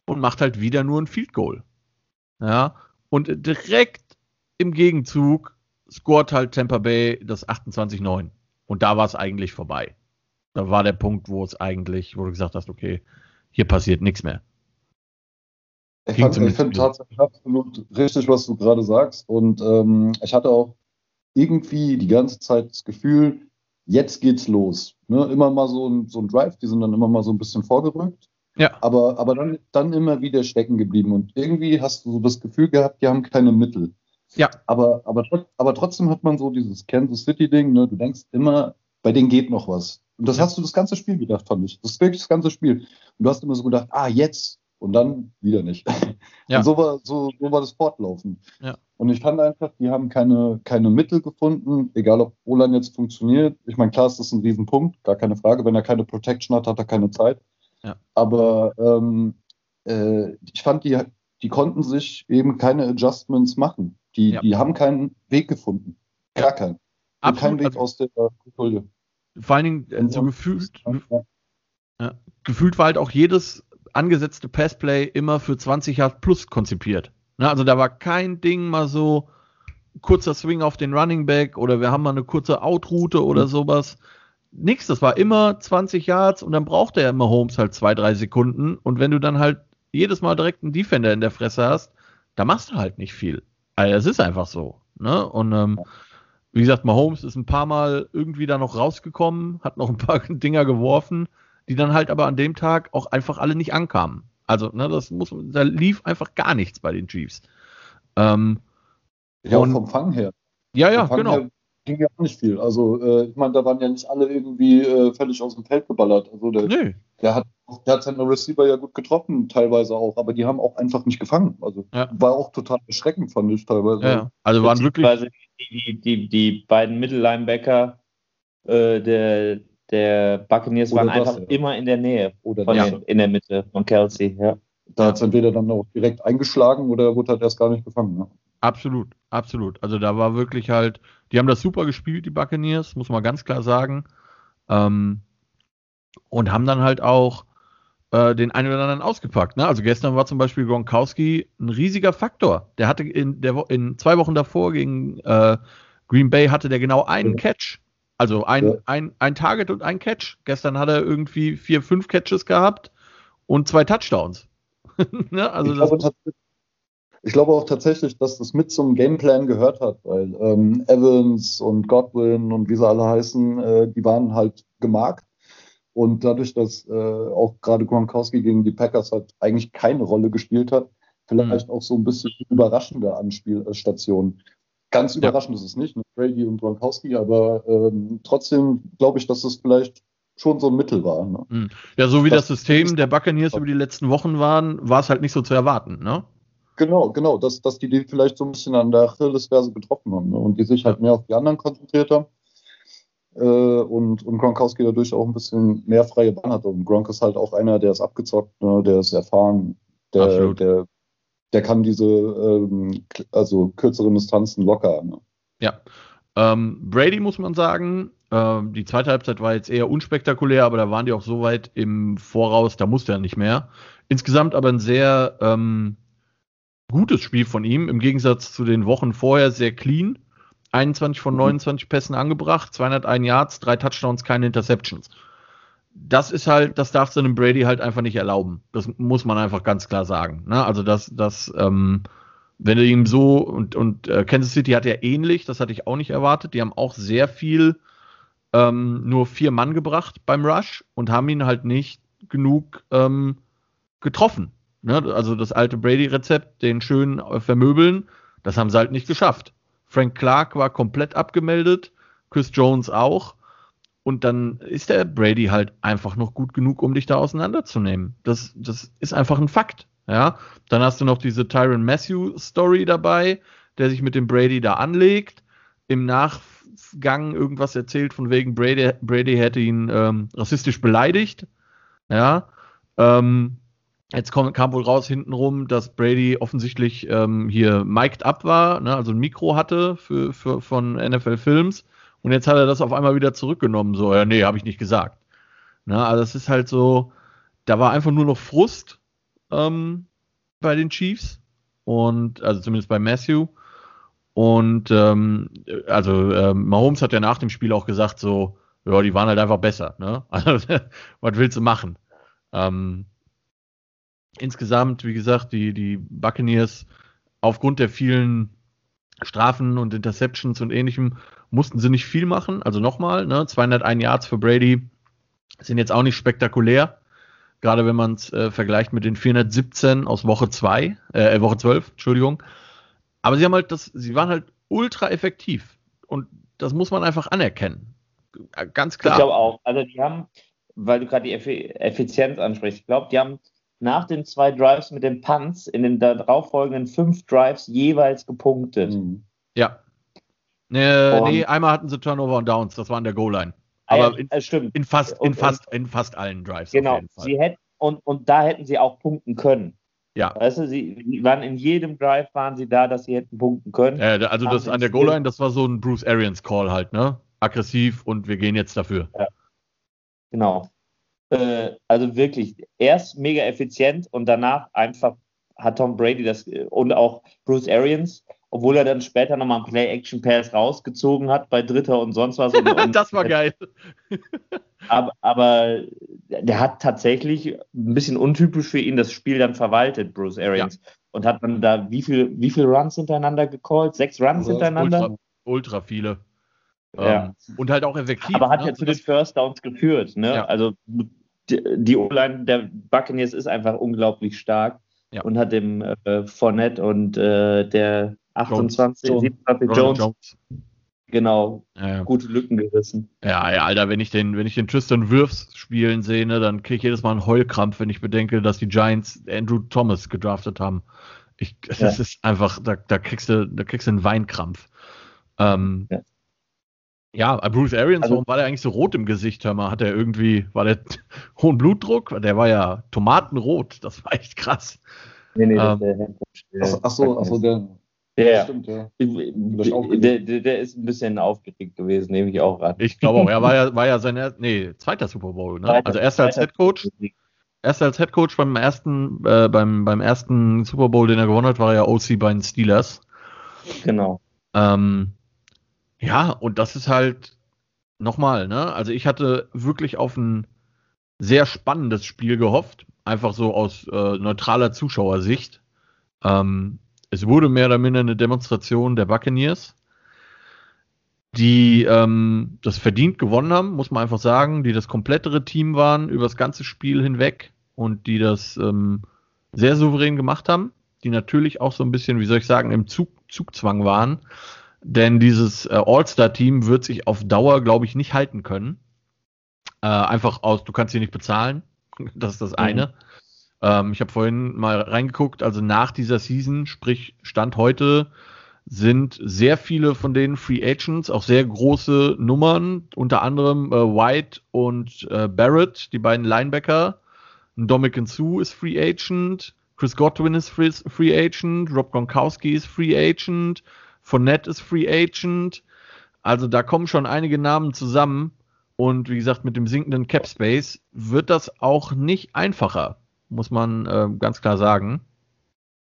und macht halt wieder nur ein Field Goal. Ja, und direkt im Gegenzug scored halt Tampa Bay das 28-9. Und da war es eigentlich vorbei. Da war der Punkt, wo es eigentlich, wo du gesagt hast, okay, hier passiert nichts mehr. Ich, ich finde tatsächlich absolut richtig, was du gerade sagst. Und ähm, ich hatte auch irgendwie die ganze Zeit das Gefühl, jetzt geht's los. Ne? Immer mal so ein, so ein Drive, die sind dann immer mal so ein bisschen vorgerückt. Ja. Aber, aber dann, dann immer wieder stecken geblieben. Und irgendwie hast du so das Gefühl gehabt, die haben keine Mittel. Ja. Aber, aber, aber trotzdem hat man so dieses Kansas City-Ding, ne? du denkst immer, bei denen geht noch was. Und das hast du das ganze Spiel gedacht, fand ich. Das ist wirklich das ganze Spiel. Und du hast immer so gedacht, ah, jetzt. Und dann wieder nicht. [laughs] Ja. Und so war, so, so war das Fortlaufen. Ja. Und ich fand einfach, die haben keine, keine Mittel gefunden, egal ob Roland jetzt funktioniert. Ich meine, klar ist das ein Riesenpunkt, gar keine Frage. Wenn er keine Protection hat, hat er keine Zeit. Ja. Aber ähm, äh, ich fand, die, die konnten sich eben keine Adjustments machen. Die, ja. die haben keinen Weg gefunden. Gar keinen. Absolut. Keinen Weg also, aus der Folie. Vor allen Dingen, äh, so gefühlt, ja, gefühlt war halt auch jedes angesetzte Passplay immer für 20 Yard plus konzipiert. Ne, also da war kein Ding mal so kurzer Swing auf den Running Back oder wir haben mal eine kurze Outroute oder mhm. sowas. Nix, das war immer 20 Yards und dann brauchte er immer Holmes halt zwei, drei Sekunden. Und wenn du dann halt jedes Mal direkt einen Defender in der Fresse hast, da machst du halt nicht viel. Also es ist einfach so. Ne? Und ähm, wie gesagt, Mahomes ist ein paar Mal irgendwie da noch rausgekommen, hat noch ein paar [laughs] Dinger geworfen, die dann halt aber an dem Tag auch einfach alle nicht ankamen. Also, ne, das muss, da lief einfach gar nichts bei den Chiefs. Ähm, ja, und, vom Fang her. Ja, ja, genau. Her ging ja auch nicht viel. Also, äh, ich meine, da waren ja nicht alle irgendwie äh, völlig aus dem Feld geballert. Also, der, nee. der, hat, der hat seine Receiver ja gut getroffen, teilweise auch, aber die haben auch einfach nicht gefangen. Also, ja. war auch total erschreckend, fand ich teilweise. Ja, also waren wirklich. Die, die, die beiden Mittellinebacker äh, der, der Buccaneers Oder waren das, einfach ja. immer in der Nähe. Oder von den, in der Mitte von Kelsey, ja. Da hat es entweder dann auch direkt eingeschlagen oder wurde halt erst gar nicht gefangen. Ne? Absolut, absolut. Also da war wirklich halt, die haben das super gespielt, die Buccaneers, muss man ganz klar sagen. Ähm, und haben dann halt auch äh, den einen oder anderen ausgepackt. Ne? Also gestern war zum Beispiel Gronkowski ein riesiger Faktor. Der hatte in, der, in zwei Wochen davor gegen äh, Green Bay hatte der genau einen. Catch. Also ein, ja. ein, ein Target und ein Catch. Gestern hat er irgendwie vier, fünf Catches gehabt und zwei Touchdowns. [laughs] ne? also ich, glaube, ich glaube auch tatsächlich, dass das mit zum Gameplan gehört hat, weil ähm, Evans und Godwin und wie sie alle heißen, äh, die waren halt gemarkt. Und dadurch, dass äh, auch gerade Gronkowski gegen die Packers halt eigentlich keine Rolle gespielt hat, vielleicht mhm. auch so ein bisschen überraschende Anspielstation. Ganz überraschend ja. ist es nicht, mit Brady und Gronkowski, aber ähm, trotzdem glaube ich, dass es vielleicht schon so ein Mittel war. Ne? Mhm. Ja, so wie das, das System der Buccaneers über die letzten Wochen waren, war es halt nicht so zu erwarten, ne? Genau, genau, dass, dass die die vielleicht so ein bisschen an der Achillesferse getroffen haben ne? und die sich halt mehr auf die anderen konzentriert haben. Äh, und, und Gronkowski dadurch auch ein bisschen mehr freie Bahn hatte. Und Gronk ist halt auch einer, der ist abgezockt, ne? der ist erfahren, der, der, der kann diese ähm, also kürzeren Distanzen locker. Ne? Ja. Ähm, Brady muss man sagen, ähm, die zweite Halbzeit war jetzt eher unspektakulär, aber da waren die auch so weit im Voraus, da musste er nicht mehr. Insgesamt aber ein sehr ähm, gutes Spiel von ihm, im Gegensatz zu den Wochen vorher sehr clean. 21 von 29 mhm. Pässen angebracht, 201 Yards, drei Touchdowns, keine Interceptions. Das ist halt, das darf einem Brady halt einfach nicht erlauben. Das muss man einfach ganz klar sagen. Ne? Also das, das, ähm, wenn du ihm so und, und äh, Kansas City hat ja ähnlich, das hatte ich auch nicht erwartet. Die haben auch sehr viel ähm, nur vier Mann gebracht beim Rush und haben ihn halt nicht genug ähm, getroffen. Ne? Also das alte Brady-Rezept, den schön äh, vermöbeln, das haben sie halt nicht geschafft. Frank Clark war komplett abgemeldet, Chris Jones auch. Und dann ist der Brady halt einfach noch gut genug, um dich da auseinanderzunehmen. Das, das ist einfach ein Fakt. Ja, dann hast du noch diese Tyron Matthew Story dabei, der sich mit dem Brady da anlegt, im Nachgang irgendwas erzählt von wegen Brady, Brady hätte ihn ähm, rassistisch beleidigt. Ja, ähm, Jetzt kam, kam wohl raus hintenrum, dass Brady offensichtlich ähm, hier mic'd up war, ne, also ein Mikro hatte für, für, von NFL Films. Und jetzt hat er das auf einmal wieder zurückgenommen. So, ja, nee, habe ich nicht gesagt. Na, ne, also es ist halt so, da war einfach nur noch Frust ähm, bei den Chiefs. Und, also zumindest bei Matthew. Und ähm, also ähm, Mahomes hat ja nach dem Spiel auch gesagt, so, ja, die waren halt einfach besser. Ne? [laughs] Also, was willst du machen? Ähm, insgesamt, wie gesagt, die, die Buccaneers aufgrund der vielen Strafen und Interceptions und ähnlichem mussten sie nicht viel machen. Also nochmal, ne, 201 Yards für Brady sind jetzt auch nicht spektakulär. Gerade wenn man es äh, vergleicht mit den 417 aus Woche 2, äh, Woche 12, Entschuldigung. Aber sie haben halt das, sie waren halt ultra effektiv. Und das muss man einfach anerkennen. Ganz klar. Ich glaube auch. Also die haben, weil du gerade die Effizienz ansprichst, ich glaube, die haben nach den zwei Drives mit den Punts in den darauffolgenden fünf Drives jeweils gepunktet. Mhm. Ja. Äh, nee, einmal hatten sie Turnover und Downs, das war an der Goal-Line. Ah Aber in, stimmt. in, fast, in, fast, in fast allen Drives. Genau. Sie hätten, und, und da hätten sie auch punkten können. Ja. Weißt du, sie waren in jedem Drive waren sie da, dass sie hätten punkten können. Äh, also das an der Goal-Line, das war so ein Bruce Arians Call halt, ne? Aggressiv und wir gehen jetzt dafür. Ja. Genau. Äh, also wirklich erst mega effizient und danach einfach hat Tom Brady das und auch Bruce Arians, obwohl er dann später nochmal einen Play-Action-Pass rausgezogen hat bei Dritter und sonst was. Und, [laughs] und das war geil. [laughs] aber, aber, der hat tatsächlich ein bisschen untypisch für ihn das Spiel dann verwaltet, Bruce Arians. Ja. Und hat dann da wie viel, wie viel Runs hintereinander gecallt? Sechs Runs also hintereinander? Ultra, ultra viele. Ja. Ähm, und halt auch effektiv. Aber hat ne? ja zu den First Downs geführt. Ne? Ja. Also die O-Line der Buccaneers ist einfach unglaublich stark ja. und hat dem äh, Fournette und äh, der 28, Jones. 27 Jones, Jones, genau ja, ja. gute Lücken gerissen. Ja, ja, Alter, wenn ich den, wenn ich den Tristan Wirfs spielen sehe, ne, dann kriege ich jedes Mal einen Heulkrampf, wenn ich bedenke, dass die Giants Andrew Thomas gedraftet haben. Ich, das ist einfach, da, da kriegst du, da kriegst du einen Weinkrampf. Ähm, ja. Ja, Bruce Arians, also, warum war der eigentlich so rot im Gesicht? Hör mal, hat er irgendwie, war der [laughs] hohen Blutdruck? Der war ja tomatenrot, das war echt krass. Nee, nee, ähm, der Ach, ach so, ach so, der. Ja, stimmt, ja. Der, der, der, ist ein bisschen aufgeregt gewesen, nehme ich auch ran. Ich glaube auch, er war ja, [laughs] war ja sein nee, zweiter Super Bowl, ne? Zweiter, also erster als Head Coach. Erster als Head Coach beim ersten, äh, beim, beim ersten Super Bowl, den er gewonnen hat, war er ja OC bei den Steelers. Genau. Ähm, ja, und das ist halt nochmal, ne? Also ich hatte wirklich auf ein sehr spannendes Spiel gehofft, einfach so aus äh, neutraler Zuschauersicht. Ähm, es wurde mehr oder minder eine Demonstration der Buccaneers, die ähm, das verdient gewonnen haben, muss man einfach sagen, die das komplettere Team waren über das ganze Spiel hinweg und die das ähm, sehr souverän gemacht haben, die natürlich auch so ein bisschen, wie soll ich sagen, im Zug, Zugzwang waren. Denn dieses äh, All-Star-Team wird sich auf Dauer, glaube ich, nicht halten können. Äh, einfach aus, du kannst sie nicht bezahlen. [laughs] Das ist das mhm. eine. Ähm, ich habe vorhin mal reingeguckt, also nach dieser Season, sprich Stand heute, sind sehr viele von den Free Agents, auch sehr große Nummern, unter anderem äh, White und äh, Barrett, die beiden Linebacker. Dominican Sue ist Free Agent, Chris Godwin ist Free, Free Agent, Rob Gronkowski ist Free Agent, Fournette ist Free Agent. Also da kommen schon einige Namen zusammen. Und wie gesagt, mit dem sinkenden Cap Space wird das auch nicht einfacher, muss man äh, ganz klar sagen.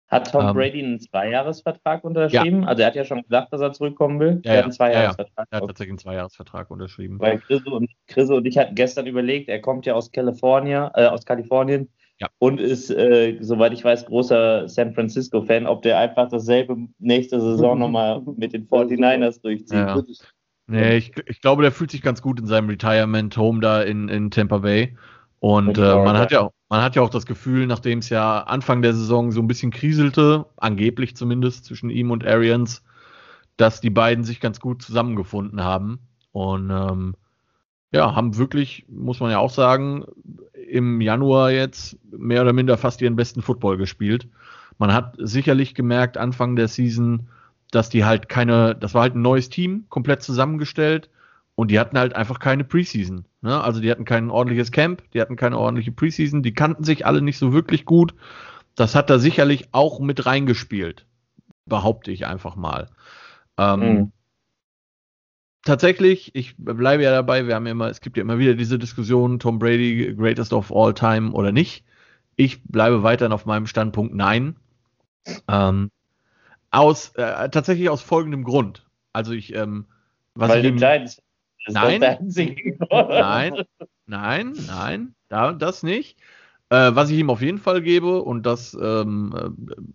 Hat Tom ähm, Brady einen Zweijahresvertrag unterschrieben? Ja. Also er hat ja schon gesagt, dass er zurückkommen will. Ja, er hat einen Zweijahresvertrag. Ja, er hat tatsächlich einen Zweijahresvertrag unterschrieben. Weil Chris und, Chris und ich hatten gestern überlegt, er kommt ja aus Kalifornien, äh, aus Kalifornien ja. und ist, äh, soweit ich weiß, großer San Francisco-Fan, ob der einfach dasselbe nächste Saison nochmal [laughs] mit den 49ers durchzieht. Ja. Nee, ich, ich glaube, der fühlt sich ganz gut in seinem Retirement-Home da in, in Tampa Bay. Und äh, man, hat ja, man hat ja auch das Gefühl, nachdem es ja Anfang der Saison so ein bisschen kriselte, angeblich zumindest zwischen ihm und Arians, dass die beiden sich ganz gut zusammengefunden haben. Und ähm, ja, haben wirklich, muss man ja auch sagen, im Januar jetzt mehr oder minder fast ihren besten Football gespielt. Man hat sicherlich gemerkt, Anfang der Season, dass die halt keine, das war halt ein neues Team, komplett zusammengestellt und die hatten halt einfach keine Preseason. Ne? Also die hatten kein ordentliches Camp, die hatten keine ordentliche Preseason, die kannten sich alle nicht so wirklich gut. Das hat da sicherlich auch mit reingespielt, behaupte ich einfach mal. Ähm, mhm. Tatsächlich, ich bleibe ja dabei, wir haben ja immer, es gibt ja immer wieder diese Diskussion, Tom Brady, greatest of all time oder nicht. Ich bleibe weiterhin auf meinem Standpunkt nein. Ähm, aus, äh, tatsächlich aus folgendem Grund. Also ich, ähm, was Weil ich die Giants nein, nein, nein, nein, da, das nicht. Äh, was ich ihm auf jeden Fall gebe, und das ähm,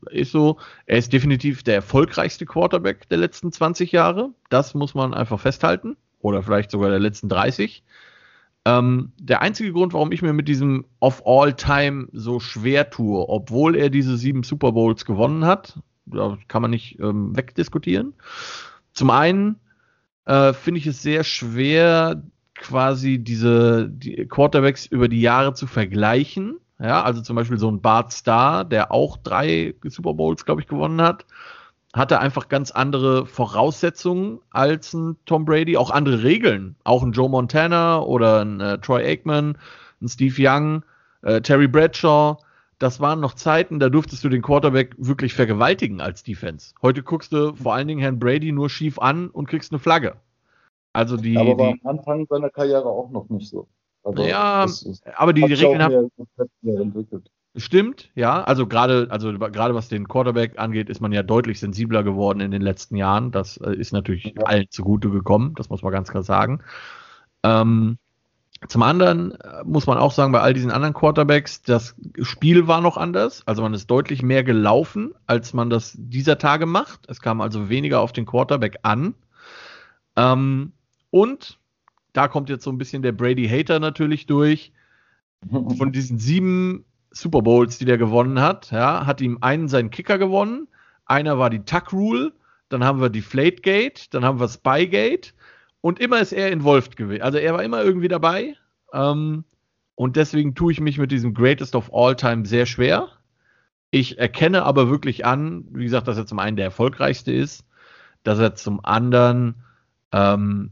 äh, ist so, er ist definitiv der erfolgreichste Quarterback der letzten 20 Jahre. Das muss man einfach festhalten. Oder vielleicht sogar der letzten 30. Ähm, der einzige Grund, warum ich mir mit diesem of all time so schwer tue, obwohl er diese sieben Super Bowls gewonnen hat, da kann man nicht ähm, wegdiskutieren. Zum einen äh, finde ich es sehr schwer, quasi diese die Quarterbacks über die Jahre zu vergleichen. Ja, also zum Beispiel so ein Bart Starr, der auch drei Super Bowls, glaube ich, gewonnen hat, hatte einfach ganz andere Voraussetzungen als ein Tom Brady, auch andere Regeln. Auch ein Joe Montana oder ein äh, Troy Aikman, ein Steve Young, äh, Terry Bradshaw das waren noch Zeiten, da durftest du den Quarterback wirklich vergewaltigen als Defense. Heute guckst du vor allen Dingen Herrn Brady nur schief an und kriegst eine Flagge. Also die, aber war am Anfang seiner Karriere auch noch nicht so. Also ja, aber die, die Regeln haben. Entwickelt. Stimmt, ja. Also gerade, also gerade was den Quarterback angeht, ist man ja deutlich sensibler geworden in den letzten Jahren. Das äh, ist natürlich ja. allen zugute gekommen, das muss man ganz klar sagen. Ähm, zum anderen äh, muss man auch sagen, bei all diesen anderen Quarterbacks, das Spiel war noch anders. Also man ist deutlich mehr gelaufen, als man das dieser Tage macht. Es kam also weniger auf den Quarterback an. Ähm, und da kommt jetzt so ein bisschen der Brady-Hater natürlich durch. [laughs] Von diesen sieben Super Bowls, die der gewonnen hat, ja, hat ihm einen seinen Kicker gewonnen. Einer war die Tuck Rule. Dann haben wir die Flategate. Dann haben wir Spygate und immer ist er involved gewesen. Also er war immer irgendwie dabei. Ähm, und deswegen tue ich mich mit diesem Greatest of All Time sehr schwer. Ich erkenne aber wirklich an, wie gesagt, dass er zum einen der erfolgreichste ist, dass er zum anderen ähm,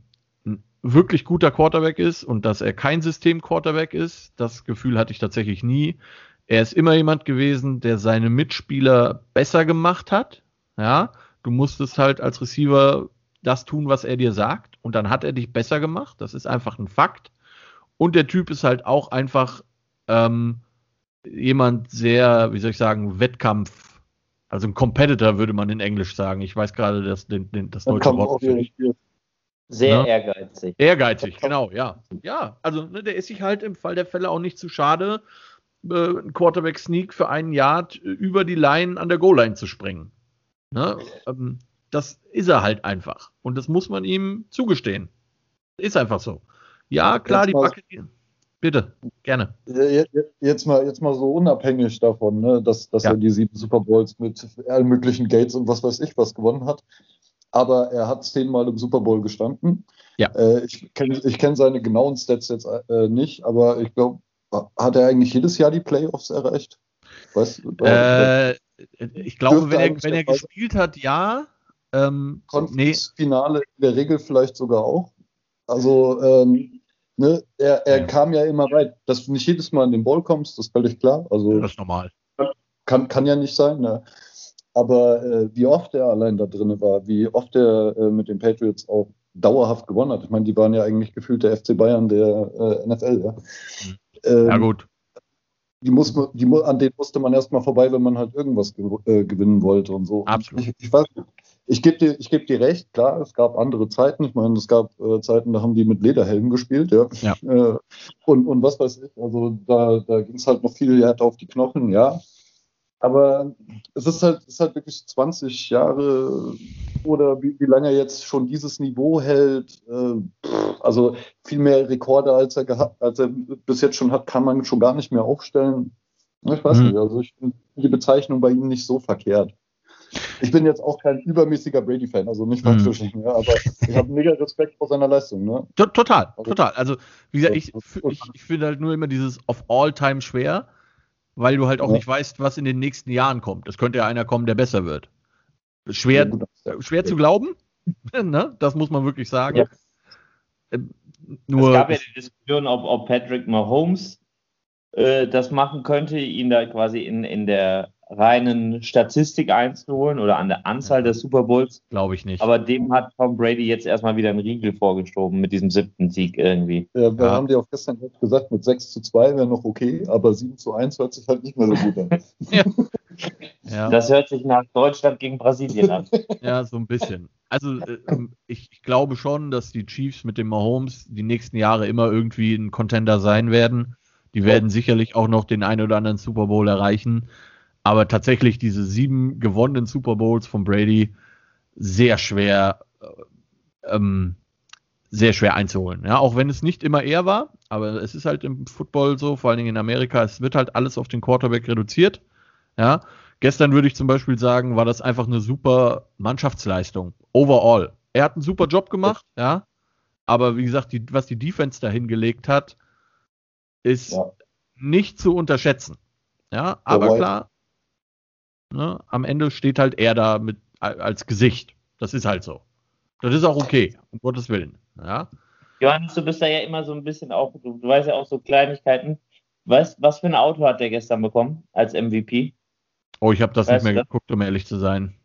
wirklich guter Quarterback ist und dass er kein System-Quarterback ist. Das Gefühl hatte ich tatsächlich nie. Er ist immer jemand gewesen, der seine Mitspieler besser gemacht hat. Ja, du musstest halt als Receiver das tun, was er dir sagt. Und dann hat er dich besser gemacht. Das ist einfach ein Fakt. Und der Typ ist halt auch einfach ähm, jemand sehr, wie soll ich sagen, Wettkampf. Also ein Competitor würde man in Englisch sagen. Ich weiß gerade das, den, den, das deutsche Wort für. Sehr ja? ehrgeizig. Ehrgeizig, genau, ja. Ja, also ne, der ist sich halt im Fall der Fälle auch nicht zu schade, äh, ein Quarterback-Sneak für einen Yard über die Line an der Goal-Line zu springen. Ne? Ähm, das ist er halt einfach. Und das muss man ihm zugestehen. Ist einfach so. Ja, klar, die Backe. Bitte, gerne. Jetzt mal, jetzt mal so unabhängig davon, ne, dass, dass ja. er die sieben Super Bowls mit allen möglichen Gates und was weiß ich was gewonnen hat. Aber er hat zehnmal im Super Bowl gestanden. Ja. Äh, ich kenne kenn seine genauen Stats jetzt äh, nicht, aber ich glaube, hat er eigentlich jedes Jahr die Playoffs erreicht? Weißt, äh, ich glaube, wenn er, wenn er gespielt hat, ja. Ähm, Finale nee. in der Regel vielleicht sogar auch. Also ähm, ne, er, er ja. kam ja immer weit. Dass du nicht jedes Mal in den Ball kommst, das ist völlig klar. Also, das ist normal. Kann, kann ja nicht sein. Ne? Aber äh, wie oft er allein da drin war, wie oft er äh, mit den Patriots auch dauerhaft gewonnen hat. Ich meine, die waren ja eigentlich gefühlt der FC Bayern der äh, NFL. Ja, mhm. ähm, ja gut. Die muss, die, an denen musste man erstmal vorbei, wenn man halt irgendwas gew äh, gewinnen wollte und so. Absolut. Ich, ich weiß, ich gebe dir, geb dir recht, klar, es gab andere Zeiten. Ich meine, es gab äh, Zeiten, da haben die mit Lederhelmen gespielt, ja. ja. Äh, und, und was weiß ich, also da, da ging es halt noch viel härter auf die Knochen, ja. Aber es ist halt, ist halt wirklich 20 Jahre oder wie, wie lange er jetzt schon dieses Niveau hält. Äh, also viel mehr Rekorde, als er, gehabt, als er bis jetzt schon hat, kann man schon gar nicht mehr aufstellen. Ich weiß mhm. nicht, also ich finde die Bezeichnung bei ihm nicht so verkehrt. Ich bin jetzt auch kein übermäßiger Brady-Fan, also nicht falsch mhm. ja, aber ich habe mega Respekt vor seiner Leistung. Ne? Total, also, total. Also, wie gesagt, ich, ich, ich finde halt nur immer dieses of all time schwer weil du halt auch ja. nicht weißt, was in den nächsten Jahren kommt. Es könnte ja einer kommen, der besser wird. Schwer, ja, schwer zu glauben, [laughs] ne? das muss man wirklich sagen. Ja. Ähm, nur es gab ja die Diskussion, ob, ob Patrick Mahomes äh, das machen könnte, ihn da quasi in, in der reinen Statistik einzuholen oder an der Anzahl des Super Bowls. Glaube ich nicht. Aber dem hat Tom Brady jetzt erstmal wieder einen Riegel vorgeschoben mit diesem siebten Sieg irgendwie. Ja, wir ja. haben die auch gestern gesagt, mit 6 zu 2 wäre noch okay, aber 7 zu 1 hört sich halt nicht mehr so gut an. [laughs] ja. ja. Das hört sich nach Deutschland gegen Brasilien an. [laughs] Ja, so ein bisschen. Also äh, ähm, ich, ich, glaube schon, dass die Chiefs mit dem Mahomes die nächsten Jahre immer irgendwie ein Contender sein werden. Die werden sicherlich auch noch den einen oder anderen Super Bowl erreichen. Aber tatsächlich diese sieben gewonnenen Super Bowls von Brady sehr schwer, äh, ähm, sehr schwer einzuholen. Ja, auch wenn es nicht immer er war, aber es ist halt im Football so, vor allen Dingen in Amerika, es wird halt alles auf den Quarterback reduziert. Ja, gestern würde ich zum Beispiel sagen, war das einfach eine super Mannschaftsleistung. Overall. Er hat einen super Job gemacht, ja. Aber wie gesagt, die, was die Defense da hingelegt hat, ist ja. nicht zu unterschätzen. Ja, aber klar, Ne? Am Ende steht halt er da mit als Gesicht. Das ist halt so. Das ist auch okay, um Gottes Willen. Ja? Johannes, du bist da ja immer so ein bisschen auch, du, du weißt ja auch so Kleinigkeiten. Weißt, was für ein Auto hat der gestern bekommen als MVP? Oh, ich habe das weißt nicht mehr geguckt, um ehrlich zu sein.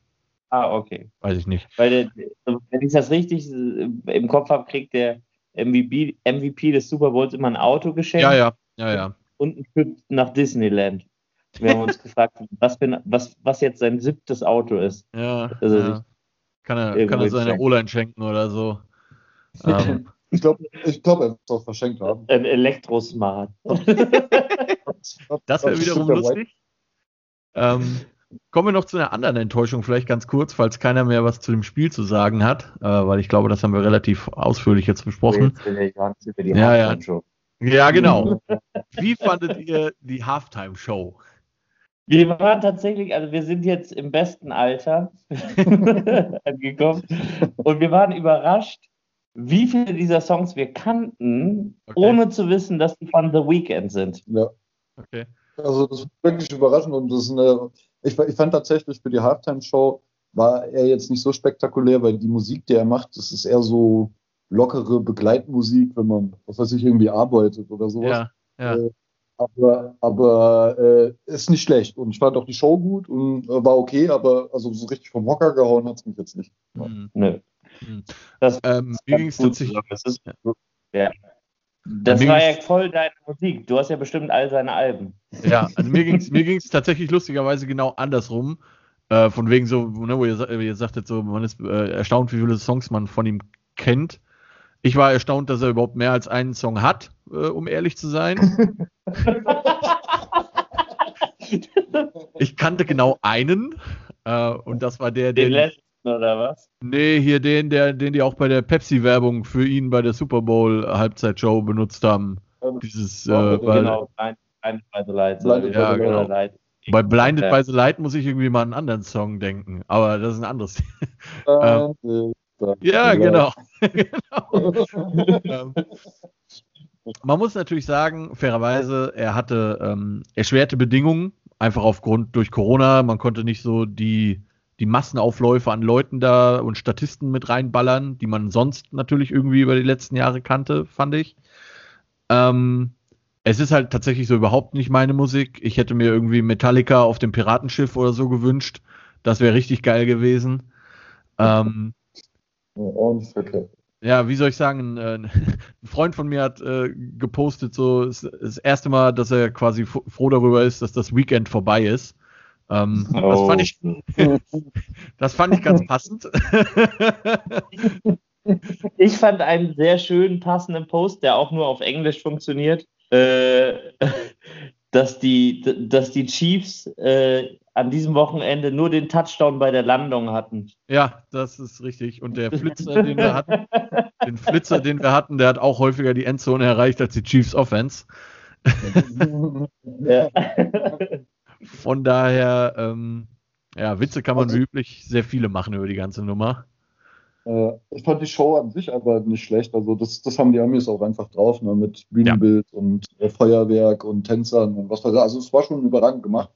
Ah, okay. Weiß ich nicht. Weil, der, wenn ich das richtig äh, im Kopf habe, kriegt der MVP, MVP des Super Bowls immer ein Auto geschenkt. Ja, ja, ja, ja. Und ein Trip nach Disneyland. Wir haben uns gefragt, was, für, was, was jetzt sein siebtes Auto ist. Ja. Also ja. Kann er, kann er seine O-Line schenken oder so. Ähm. [laughs] Ich glaube, ich glaub, er wird es auch verschenkt haben. Ein Elektrosmart. [laughs] das wäre wiederum lustig. Ähm, kommen wir noch zu einer anderen Enttäuschung, vielleicht ganz kurz, falls keiner mehr was zu dem Spiel zu sagen hat, äh, weil ich glaube, das haben wir relativ ausführlich jetzt besprochen. Jetzt ja, ja. ja, genau. Wie fandet ihr die Halftime-Show? Wir waren tatsächlich, also wir sind jetzt im besten Alter [laughs] angekommen und wir waren überrascht, wie viele dieser Songs wir kannten, okay. ohne zu wissen, dass die von The Weeknd sind. Ja. Okay. Also das ist wirklich überraschend und das ist eine, ich, ich fand tatsächlich für die Halftime-Show war er jetzt nicht so spektakulär, weil die Musik, die er macht, das ist eher so lockere Begleitmusik, wenn man, was weiß ich, irgendwie arbeitet oder sowas. Ja, ja. Aber, aber äh, ist nicht schlecht. Und ich fand auch die Show gut und äh, war okay, aber also so richtig vom Hocker gehauen hat es mich jetzt nicht. Mhm. Nee. Mhm. Das, ähm, wie ging es tatsächlich? Das, ist, ja. das war ja voll deine Musik. Du hast ja bestimmt all seine Alben. Ja, also mir ging es mir ging's tatsächlich lustigerweise genau andersrum. Äh, von wegen so, ne, wo ihr, ihr sagtet, so, man ist äh, erstaunt, wie viele Songs man von ihm kennt. Ich war erstaunt, dass er überhaupt mehr als einen Song hat, äh, um ehrlich zu sein. [laughs] ich kannte genau einen, Äh, und das war der, Den der. letzten, oder was? Nee, hier den, der, den die auch bei der Pepsi-Werbung für ihn bei der Super Bowl-Halbzeitshow benutzt haben. Dieses, äh, weil, genau, Blind, Blind by the Light. Blinded by the Light. Light. bei Blinded Ja. by the Light muss ich irgendwie mal an einen anderen Song denken. Aber das ist ein anderes. [laughs] Äh, ja, genau. [laughs] genau. ähm, man muss natürlich sagen, fairerweise, er hatte ähm, erschwerte Bedingungen, einfach aufgrund durch Corona. Man konnte nicht so die, die Massenaufläufe an Leuten da und Statisten mit reinballern, die man sonst natürlich irgendwie über die letzten Jahre kannte, fand ich. Ähm, es ist halt tatsächlich so überhaupt nicht meine Musik. Ich hätte mir irgendwie Metallica auf dem Piratenschiff oder so gewünscht. Das wäre richtig geil gewesen. Ähm, Ordentlich verkehrt. Ja, wie soll ich sagen, ein, äh, [laughs] ein Freund von mir hat äh, gepostet, so das, das erste Mal, dass er quasi froh darüber ist, dass das Weekend vorbei ist. Ähm, das, Oh. fand ich, [laughs] das fand ich ganz passend. [laughs] Ich fand einen sehr schönen, passenden Post, der auch nur auf Englisch funktioniert, äh, dass, die, dass die Chiefs äh, an diesem Wochenende nur den Touchdown bei der Landung hatten. ja, das ist richtig. Und der Flitzer, den wir hatten, den Flitzer, den wir hatten, der hat auch häufiger die Endzone erreicht als die Chiefs Offense. Ja. Von daher, ähm, ja, Witze kann man wie üblich sehr viele machen über die ganze Nummer. Äh, ich fand die Show an sich aber nicht schlecht. Also das, das haben die Amis auch einfach drauf, ne, mit Bühnenbild und äh, Feuerwerk und Tänzern und was weiß ich. Also es war schon überragend gemacht.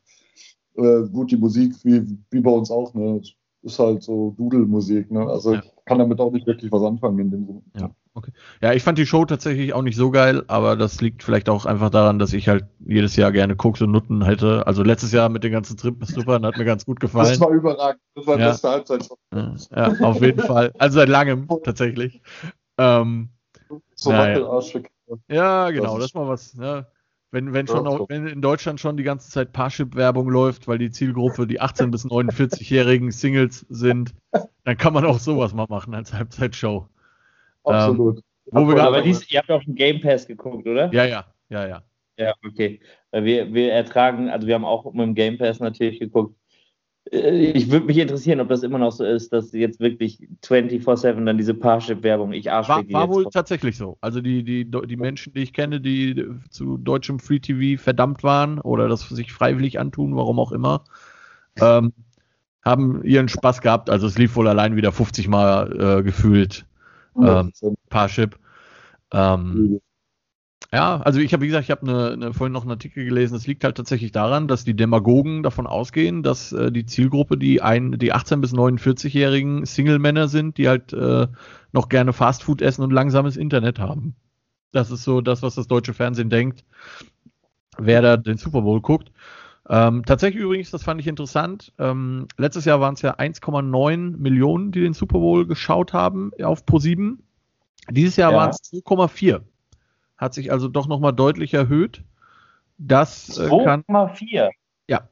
Äh, gut, die Musik, wie, wie bei uns auch, ne, ist halt so Dudelmusik, ne? Also Ja. ich kann damit auch nicht wirklich was anfangen in dem Sinne. Ja, okay. Ja, ich fand die Show tatsächlich auch nicht so geil, aber das liegt vielleicht auch einfach daran, dass ich halt jedes Jahr gerne Koks und Nutten hätte. Also letztes Jahr mit den ganzen Trippstuppern [laughs] hat mir ganz gut Das gefallen. war überragend. Das war die Ja. beste Halbzeit. Ja, auf jeden Fall. Also seit langem [laughs] tatsächlich. Ähm, So Naja. Ja, genau, Das das ist- mal was. Ne? Wenn, wenn, schon auch, wenn in Deutschland schon die ganze Zeit Parship-Werbung läuft, weil die Zielgruppe die 18- bis 49-jährigen Singles sind, dann kann man auch sowas mal machen als Halbzeitshow. Absolut. Wo wir Aber dies, ihr habt auf dem Game Pass geguckt, oder? ja, ja, ja, ja. Ja, okay. Wir, wir ertragen, also wir haben auch mit dem Game Pass natürlich geguckt. Äh, Ich würde mich interessieren, ob das immer noch so ist, dass jetzt wirklich 24-7 dann diese Parship-Werbung, ich War, die war jetzt wohl kommt. tatsächlich so. Also die, die, die Menschen, die ich kenne, die zu deutschem Free TV verdammt waren oder das sich freiwillig antun, warum auch immer, ähm, haben ihren Spaß gehabt. Also es lief wohl allein wieder 50 Mal äh, gefühlt ähm, Parship. Ähm, ja, also ich habe, wie gesagt, ich habe ne, ne, vorhin noch einen Artikel gelesen. Es liegt halt tatsächlich daran, dass die Demagogen davon ausgehen, dass äh, die Zielgruppe die, ein, die 18- bis 49-jährigen Single-Männer sind, die halt äh, noch gerne Fastfood essen und langsames Internet haben. Das ist so das, was das deutsche Fernsehen denkt, wer da den Super Bowl guckt. Ähm, tatsächlich übrigens, das fand ich interessant. Ähm, letztes Jahr waren es ja 1,9 Millionen, die den Super Bowl geschaut haben auf Pro7. Dieses Jahr Ja. waren es 2,4. Hat sich also doch nochmal deutlich erhöht. Das äh, kann, 2,4. Ja.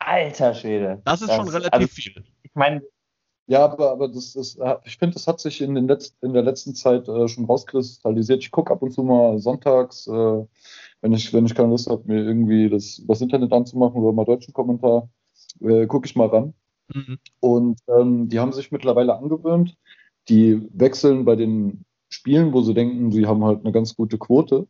Alter Schwede. das ist schon relativ also, viel. Ich meine, Ja, aber, aber das ist, ich finde, das hat sich in, den Letz-, in der letzten Zeit äh, schon rauskristallisiert. Ich gucke ab und zu mal sonntags, äh, wenn, ich, wenn ich keine Lust habe, mir irgendwie das übers Internet anzumachen oder mal deutschen Kommentar, äh, gucke ich mal ran. Mhm. Und ähm, die haben sich mittlerweile angewöhnt. Die wechseln bei den Spielen, wo sie denken, sie haben halt eine ganz gute Quote,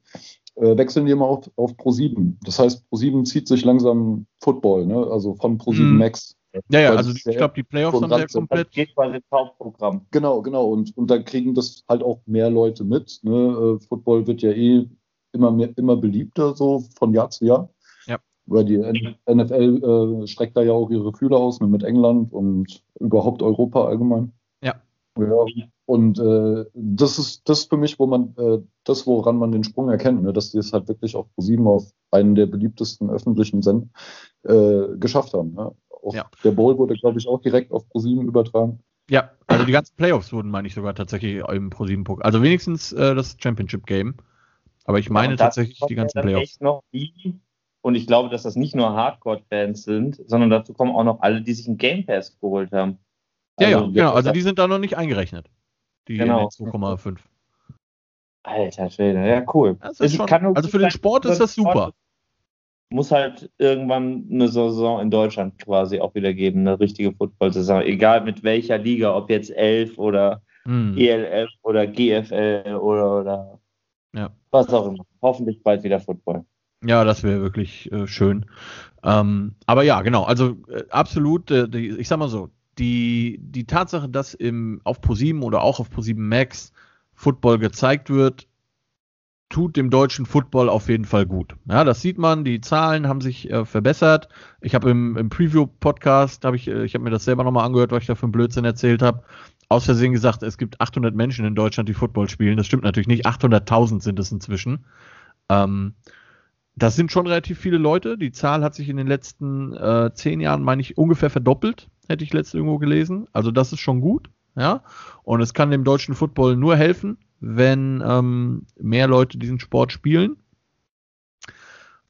äh, wechseln die immer auf, auf Pro7. Das heißt, Pro7 zieht sich langsam Football, ne? also von Pro7 Mhm. Max. Ja, ja, also ich glaube, die Playoffs haben sie ja komplett. das geht quasi ins Hauptprogramm. Genau, genau. Und, und dann kriegen das halt auch mehr Leute mit. Ne? Äh, Football wird ja eh immer mehr, immer beliebter, so von Jahr zu Jahr. Ja. Weil die NFL äh, streckt da ja auch ihre Fühler aus ne, mit England und überhaupt Europa allgemein. Ja. Ja. Und äh, das ist das für mich, wo man äh, das, woran man den Sprung erkennt, ne? dass die es halt wirklich auf ProSieben auf einen der beliebtesten öffentlichen Send äh, geschafft haben. Ne? Auch Ja. Der Bowl wurde, glaube ich, auch direkt auf ProSieben übertragen. Ja, also die ganzen Playoffs wurden, meine ich, sogar tatsächlich im Pro 7 Pokal. Also wenigstens äh, das Championship Game. Aber ich meine das tatsächlich die ja ganzen Playoffs. echt noch die, und ich glaube, dass das nicht nur Hardcore-Fans sind, sondern dazu kommen auch noch alle, die sich einen Game Pass geholt haben. Ja, ja, Also, genau. Also die sind da noch nicht eingerechnet. Die Genau. in den 2,5. Alter Schwede, ja, cool. Das ist also für den Sport ist das super. Muss halt irgendwann eine Saison in Deutschland quasi auch wieder geben, eine richtige Football-Saison. Egal mit welcher Liga, ob jetzt 11 oder hm. ELF oder GFL oder, oder ja. was auch immer. Hoffentlich bald wieder Football. Ja, das wäre wirklich äh, schön. Ähm, aber ja, genau, also äh, absolut, äh, die, ich sag mal so, die, die Tatsache, dass im, auf Pro7 oder auch auf Pro7 Max Football gezeigt wird, tut dem deutschen Football auf jeden Fall gut. Ja, das sieht man, die Zahlen haben sich äh, verbessert. Ich habe im, im Preview-Podcast, habe ich, äh, ich habe mir das selber nochmal angehört, was ich da für einen Blödsinn erzählt habe, aus Versehen gesagt, es gibt 800 Menschen in Deutschland, die Football spielen. Das stimmt natürlich nicht, 800.000 sind es inzwischen. Ähm, das sind schon relativ viele Leute. Die Zahl hat sich in den letzten äh, zehn Jahren, meine ich, ungefähr verdoppelt, hätte ich letztens irgendwo gelesen. Also das ist schon gut. Ja, und es kann dem deutschen Football nur helfen, wenn ähm, mehr Leute diesen Sport spielen.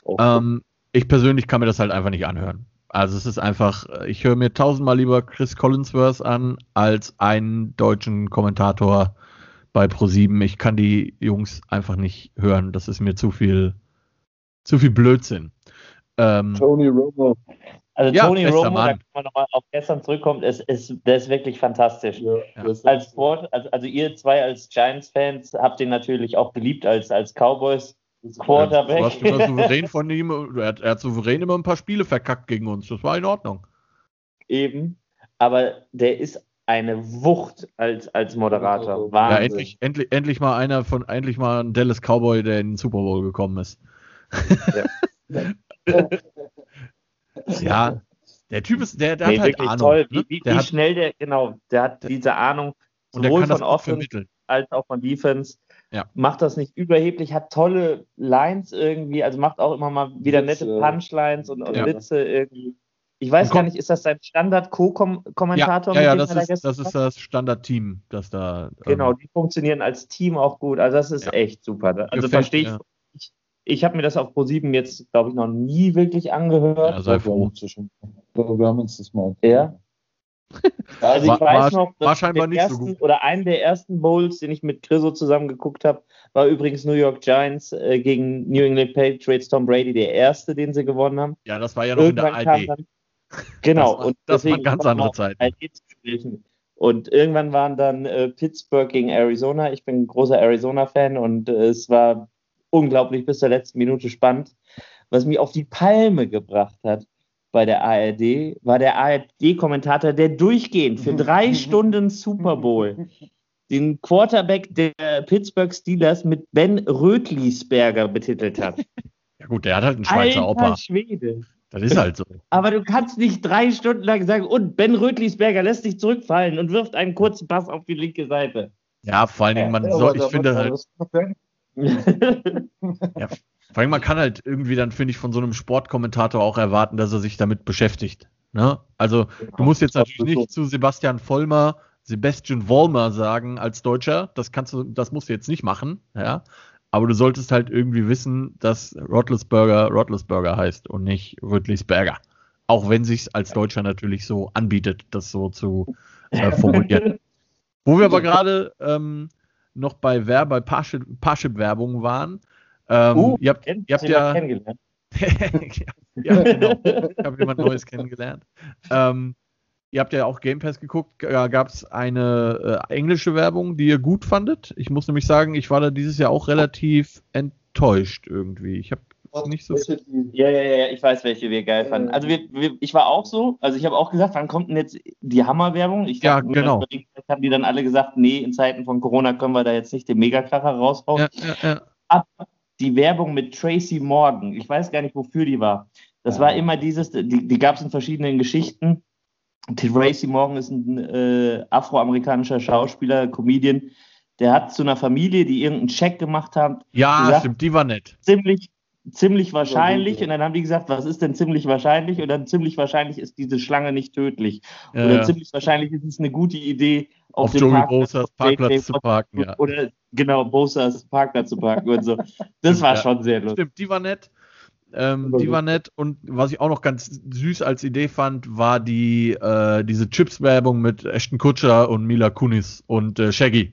Okay. Ähm, ich persönlich kann mir das halt einfach nicht anhören. Also es ist einfach, ich höre mir tausendmal lieber Chris Collinsworth an als einen deutschen Kommentator bei Pro7. Ich kann die Jungs einfach nicht hören. Das ist mir zu viel, zu viel Blödsinn. Ähm, Tony Romo. Also ja, Tony Romo, Mann. da kann man nochmal auf gestern zurückkommen, ist, ist, der ist wirklich fantastisch. Ja, als Sport, also, also ihr zwei als Giants-Fans habt ihn natürlich auch geliebt als, als Cowboys. Quarterback. Du hast immer [laughs] souverän von ihm, er hat, er hat souverän immer ein paar Spiele verkackt gegen uns. Das war in Ordnung. Eben. Aber der ist eine Wucht als, als Moderator. Wahnsinn. Ja, endlich, endlich, endlich mal einer von, endlich mal ein Dallas Cowboy, der in den Super Bowl gekommen ist. Ja. [laughs] ja, der Typ ist, der, der nee, hat halt Ahnung. Toll, wie, ne? wie, wie schnell der, genau, der hat diese Ahnung sowohl von Offense als auch von Defense. Ja. Macht das nicht überheblich, hat tolle Lines irgendwie, also macht auch immer mal wieder nette Punchlines und, und ja. Witze irgendwie. Ich weiß gar nicht, ist das sein Standard-Co-Kommentator? Ja, ja, ja das, ist, das ist das Standard-Team, das da. Genau, ähm, die funktionieren als Team auch gut. Also, das ist ja. echt super. Also, verstehe ich ich habe mir das auf Pro7 jetzt, glaube ich, noch nie wirklich angehört. Ja, sei froh. Wir haben uns das mal. Ja. Also ich war, weiß noch, dass war nicht ersten, so gut. oder einen der ersten Bowls, den ich mit Chriso zusammen geguckt habe, war übrigens New York Giants äh, gegen New England Patriots Tom Brady, der erste, den sie gewonnen haben. Ja, das war ja noch Irgendwann in der ID. Dann, genau. Das war, und das waren ganz andere Zeiten. Und irgendwann waren dann äh, Pittsburgh gegen Arizona. Ich bin ein großer Arizona-Fan und äh, es war unglaublich bis zur letzten Minute spannend. Was mich auf die Palme gebracht hat bei der ARD, war der ARD-Kommentator, der durchgehend für drei Stunden Super Bowl [laughs] den Quarterback der Pittsburgh Steelers mit Ben Rötlisberger betitelt hat. [laughs] Ja gut, der hat halt einen Schweizer Alter Opa. Schwede. Das ist halt so. [laughs] Aber du kannst nicht drei Stunden lang sagen, und Ben Rötlisberger lässt sich zurückfallen und wirft einen kurzen Pass auf die linke Seite. Ja, vor allen Dingen, man ja, soll, ich finde halt ja, vor allem, man kann halt irgendwie dann, finde ich, von so einem Sportkommentator auch erwarten, dass er sich damit beschäftigt. Ne? Also, du musst jetzt natürlich nicht zu Sebastian Vollmer, Sebastian Vollmer sagen als Deutscher. Das kannst du, das musst du jetzt nicht machen, ja. Aber du solltest halt irgendwie wissen, dass Rottlesburger Rottlesburger heißt und nicht Rüttlisberger. Auch wenn sich als Deutscher natürlich so anbietet, das so zu äh, formulieren. [laughs] Wo wir aber gerade ähm, noch bei Wer bei Parship-Werbung waren. Ähm, uh, ihr habt, ihr habt ja. Kennengelernt. [laughs] ja, genau. Ich habe jemand Neues kennengelernt. Ähm, ihr habt ja auch Game Pass geguckt. Gab es eine äh, englische Werbung, die ihr gut fandet? Ich muss nämlich sagen, ich war da dieses Jahr auch relativ enttäuscht irgendwie. Ich habe nicht so. Ja, ja, ja, ich weiß, welche wir geil fanden. Also wir, wir, ich war auch so, also ich habe auch gesagt, wann kommt denn jetzt die Hammerwerbung? Ich ja, genau. haben die dann alle gesagt, nee, in Zeiten von Corona können wir da jetzt nicht den Megakracher raushauen. Ja, ja, ja. Aber die Werbung mit Tracy Morgan, ich weiß gar nicht, wofür die war. Das ja. war immer dieses, die, die gab es in verschiedenen Geschichten. Tracy Morgan ist ein äh, afroamerikanischer Schauspieler, Comedian, der hat zu einer Familie, die irgendeinen Check gemacht hat. Ja, gesagt, stimmt, die war nett. Ziemlich, ziemlich wahrscheinlich. Und dann haben die gesagt, was ist denn ziemlich wahrscheinlich? Und dann ziemlich wahrscheinlich ist diese Schlange nicht tödlich. Ja, oder ja. ziemlich wahrscheinlich ist es eine gute Idee, auf, auf Joey Parkplatz, Bosas Parkplatz zu parken. Ja. Oder genau, Bosas Parkplatz zu parken und so. Das war schon sehr lustig. Stimmt, die war nett. Ähm, die war nett und was ich auch noch ganz süß als Idee fand, war die äh, diese Chips-Werbung mit Ashton Kutscher und Mila Kunis und äh, Shaggy.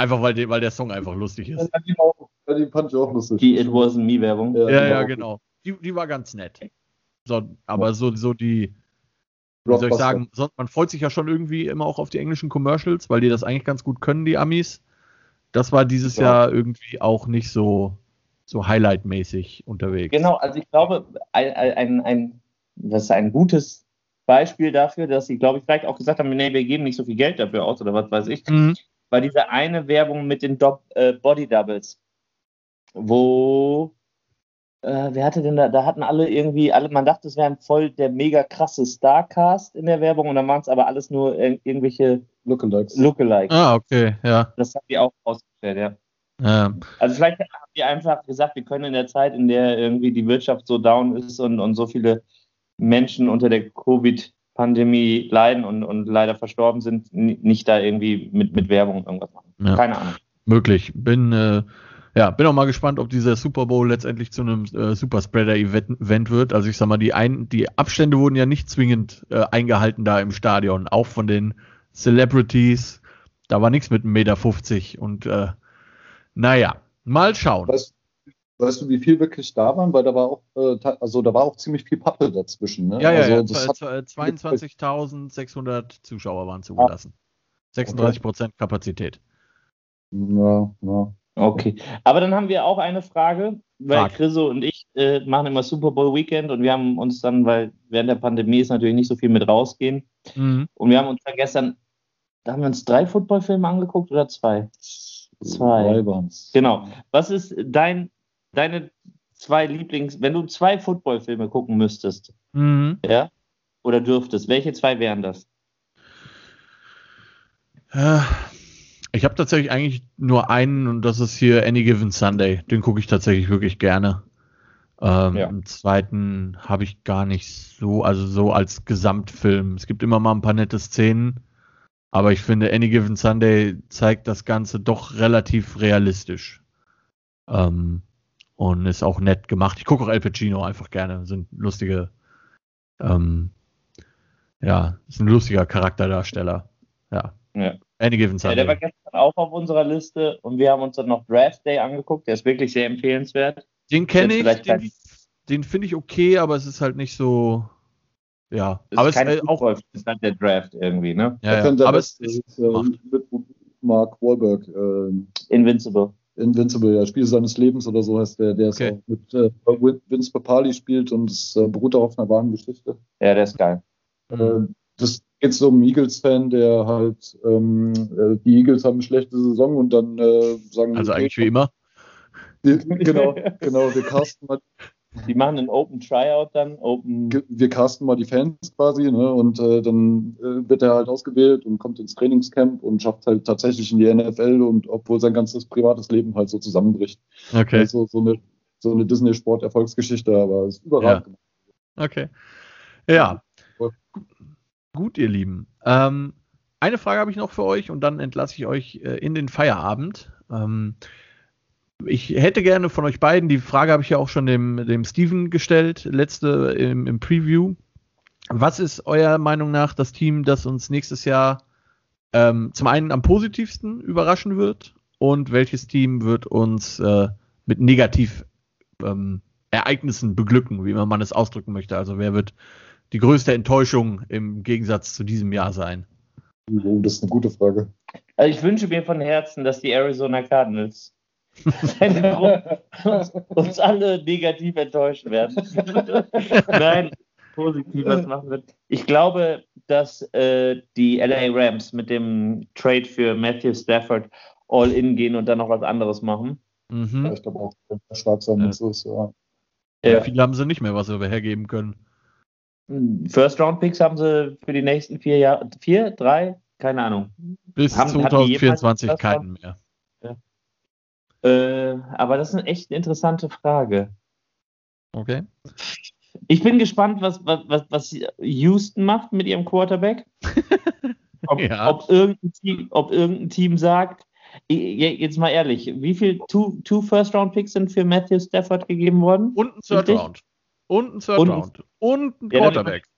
Einfach weil, weil der Song einfach lustig ist. Ja, die, fand ich auch lustig. Die It Wasn't Me Werbung. Ja, ja, ja, genau. die, die war ganz nett. So, aber so, so die, wie soll ich sagen, so, man freut sich ja schon irgendwie immer auch auf die englischen Commercials, weil die das eigentlich ganz gut können, die Amis. Das war dieses ja. Jahr irgendwie auch nicht so, so Highlight-mäßig unterwegs. Genau, also ich glaube, ein, ein, ein, das ist ein gutes Beispiel dafür, dass sie, glaube ich, vielleicht auch gesagt haben, nee, wir geben nicht so viel Geld dafür aus oder was weiß ich, mhm. War diese eine Werbung mit den Do äh, Body Doubles, wo äh, wer hatte denn da, da hatten alle irgendwie, alle, man dachte, es wären voll der mega krasse Starcast in der Werbung und dann waren es aber alles nur irgendwelche Lookalikes. Lookalikes. Ah, okay, ja. Das haben die auch ausgestellt, ja. ja. Also vielleicht haben die einfach gesagt, wir können in der Zeit, in der irgendwie die Wirtschaft so down ist und, und so viele Menschen unter der Covid-Pandemie leiden und, und leider verstorben sind, nicht da irgendwie mit, mit Werbung irgendwas machen. Ja. Keine Ahnung. Möglich. Bin äh, ja, bin auch mal gespannt, ob dieser Super Bowl letztendlich zu einem äh, Superspreader-Event wird. Also ich sag mal, die, ein, die Abstände wurden ja nicht zwingend äh, eingehalten da im Stadion, auch von den Celebrities. Da war nichts mit 1,50 Meter und äh, naja, mal schauen. Weißt, weißt, du, wie viel wirklich da waren? Weil da war auch, äh, also da war auch ziemlich viel Pappe dazwischen. Ne? Ja, ja, also, ja 22.600 Zuschauer waren zugelassen. 36 Prozent okay. Kapazität. Ja, ja. Okay, aber dann haben wir auch eine Frage, weil Frag. Chriso und ich äh, machen immer Super Bowl Weekend und wir haben uns dann, weil während der Pandemie ist natürlich nicht so viel mit rausgehen mhm. und wir haben uns dann gestern, da haben wir uns drei Footballfilme angeguckt oder zwei? Zwei. Genau. Was ist dein, deine zwei Lieblings, wenn du zwei Footballfilme gucken müsstest, mhm. ja, oder dürftest, welche zwei wären das? Ja. Ich habe tatsächlich eigentlich nur einen und das ist hier Any Given Sunday. Den gucke ich tatsächlich wirklich gerne. Ähm, ja. Im zweiten habe ich gar nicht so, also so als Gesamtfilm. Es gibt immer mal ein paar nette Szenen, aber ich finde Any Given Sunday zeigt das Ganze doch relativ realistisch. Ähm, und ist auch nett gemacht. Ich gucke auch El Pacino einfach gerne. Sind lustige, ähm, ja, ist ein lustiger Charakterdarsteller. Ja. ja. Any Given Sunday. Ja, der war gestern auch auf unserer Liste und wir haben uns dann noch Draft Day angeguckt. Der ist wirklich sehr empfehlenswert. Den kenne ich, den, den finde ich okay, aber es ist halt nicht so. Ja, ist aber es ist auch. ist halt der Draft irgendwie, ne? Ja, ja. aber es ist. ist äh, mit Mark Wahlberg. Äh, Invincible. Invincible, ja, Spiel seines Lebens oder so heißt der, der okay. mit äh, Vince Papali spielt und es äh, beruht auf einer wahren Geschichte. Ja, der ist geil. Äh, das geht so um einen Eagles-Fan, der halt, ähm, äh, die Eagles haben eine schlechte Saison und dann äh, sagen. Also eigentlich wie immer. Die, [laughs] genau, genau, wir casten mal. Die machen einen Open Tryout dann, Open. Wir casten mal die Fans quasi, ne? Und äh, dann äh, wird er halt ausgewählt und kommt ins Trainingscamp und schafft halt tatsächlich in die NFL und obwohl sein ganzes privates Leben halt so zusammenbricht. Okay. Also so eine, so eine Disney-Sport-Erfolgsgeschichte, aber es ist überragend. Ja. Okay. Ja. Gut, ihr Lieben. Ähm, eine Frage habe ich noch für euch und dann entlasse ich euch äh, in den Feierabend. Ähm, ich hätte gerne von euch beiden, die Frage habe ich ja auch schon dem, dem Steven gestellt, letzte im, im Preview. Was ist eurer Meinung nach das Team, das uns nächstes Jahr ähm, zum einen am positivsten überraschen wird und welches Team wird uns äh, mit negativ ähm, Ereignissen beglücken, wie man es ausdrücken möchte. Also wer wird die größte Enttäuschung im Gegensatz zu diesem Jahr sein? Das ist eine gute Frage. Also ich wünsche mir von Herzen, dass die Arizona Cardinals uns alle negativ enttäuschen werden. Nein, positiv was machen wird. Ich glaube, dass äh, die LA Rams mit dem Trade für Matthew Stafford all in gehen und dann noch was anderes machen. Mhm. Ja, ich glaube auch, dass der stark sein muss. Ja. Ja, viele haben sie nicht mehr, was sie hergeben können. First-Round-Picks haben sie für die nächsten vier Jahre, vier, drei, keine Ahnung. Bis haben, 2024 keinen mehr. Äh, aber das ist eine echt interessante Frage. Okay. Ich bin gespannt, was, was, was Houston macht mit ihrem Quarterback. [laughs] Ob, ja. ob, irgendein, Team, ob irgendein Team sagt, jetzt mal ehrlich, wie viel two, two First-Round-Picks sind für Matthew Stafford gegeben worden? Und ein Third-Round. Und ein Third und. Und ein Quarterback. Ja,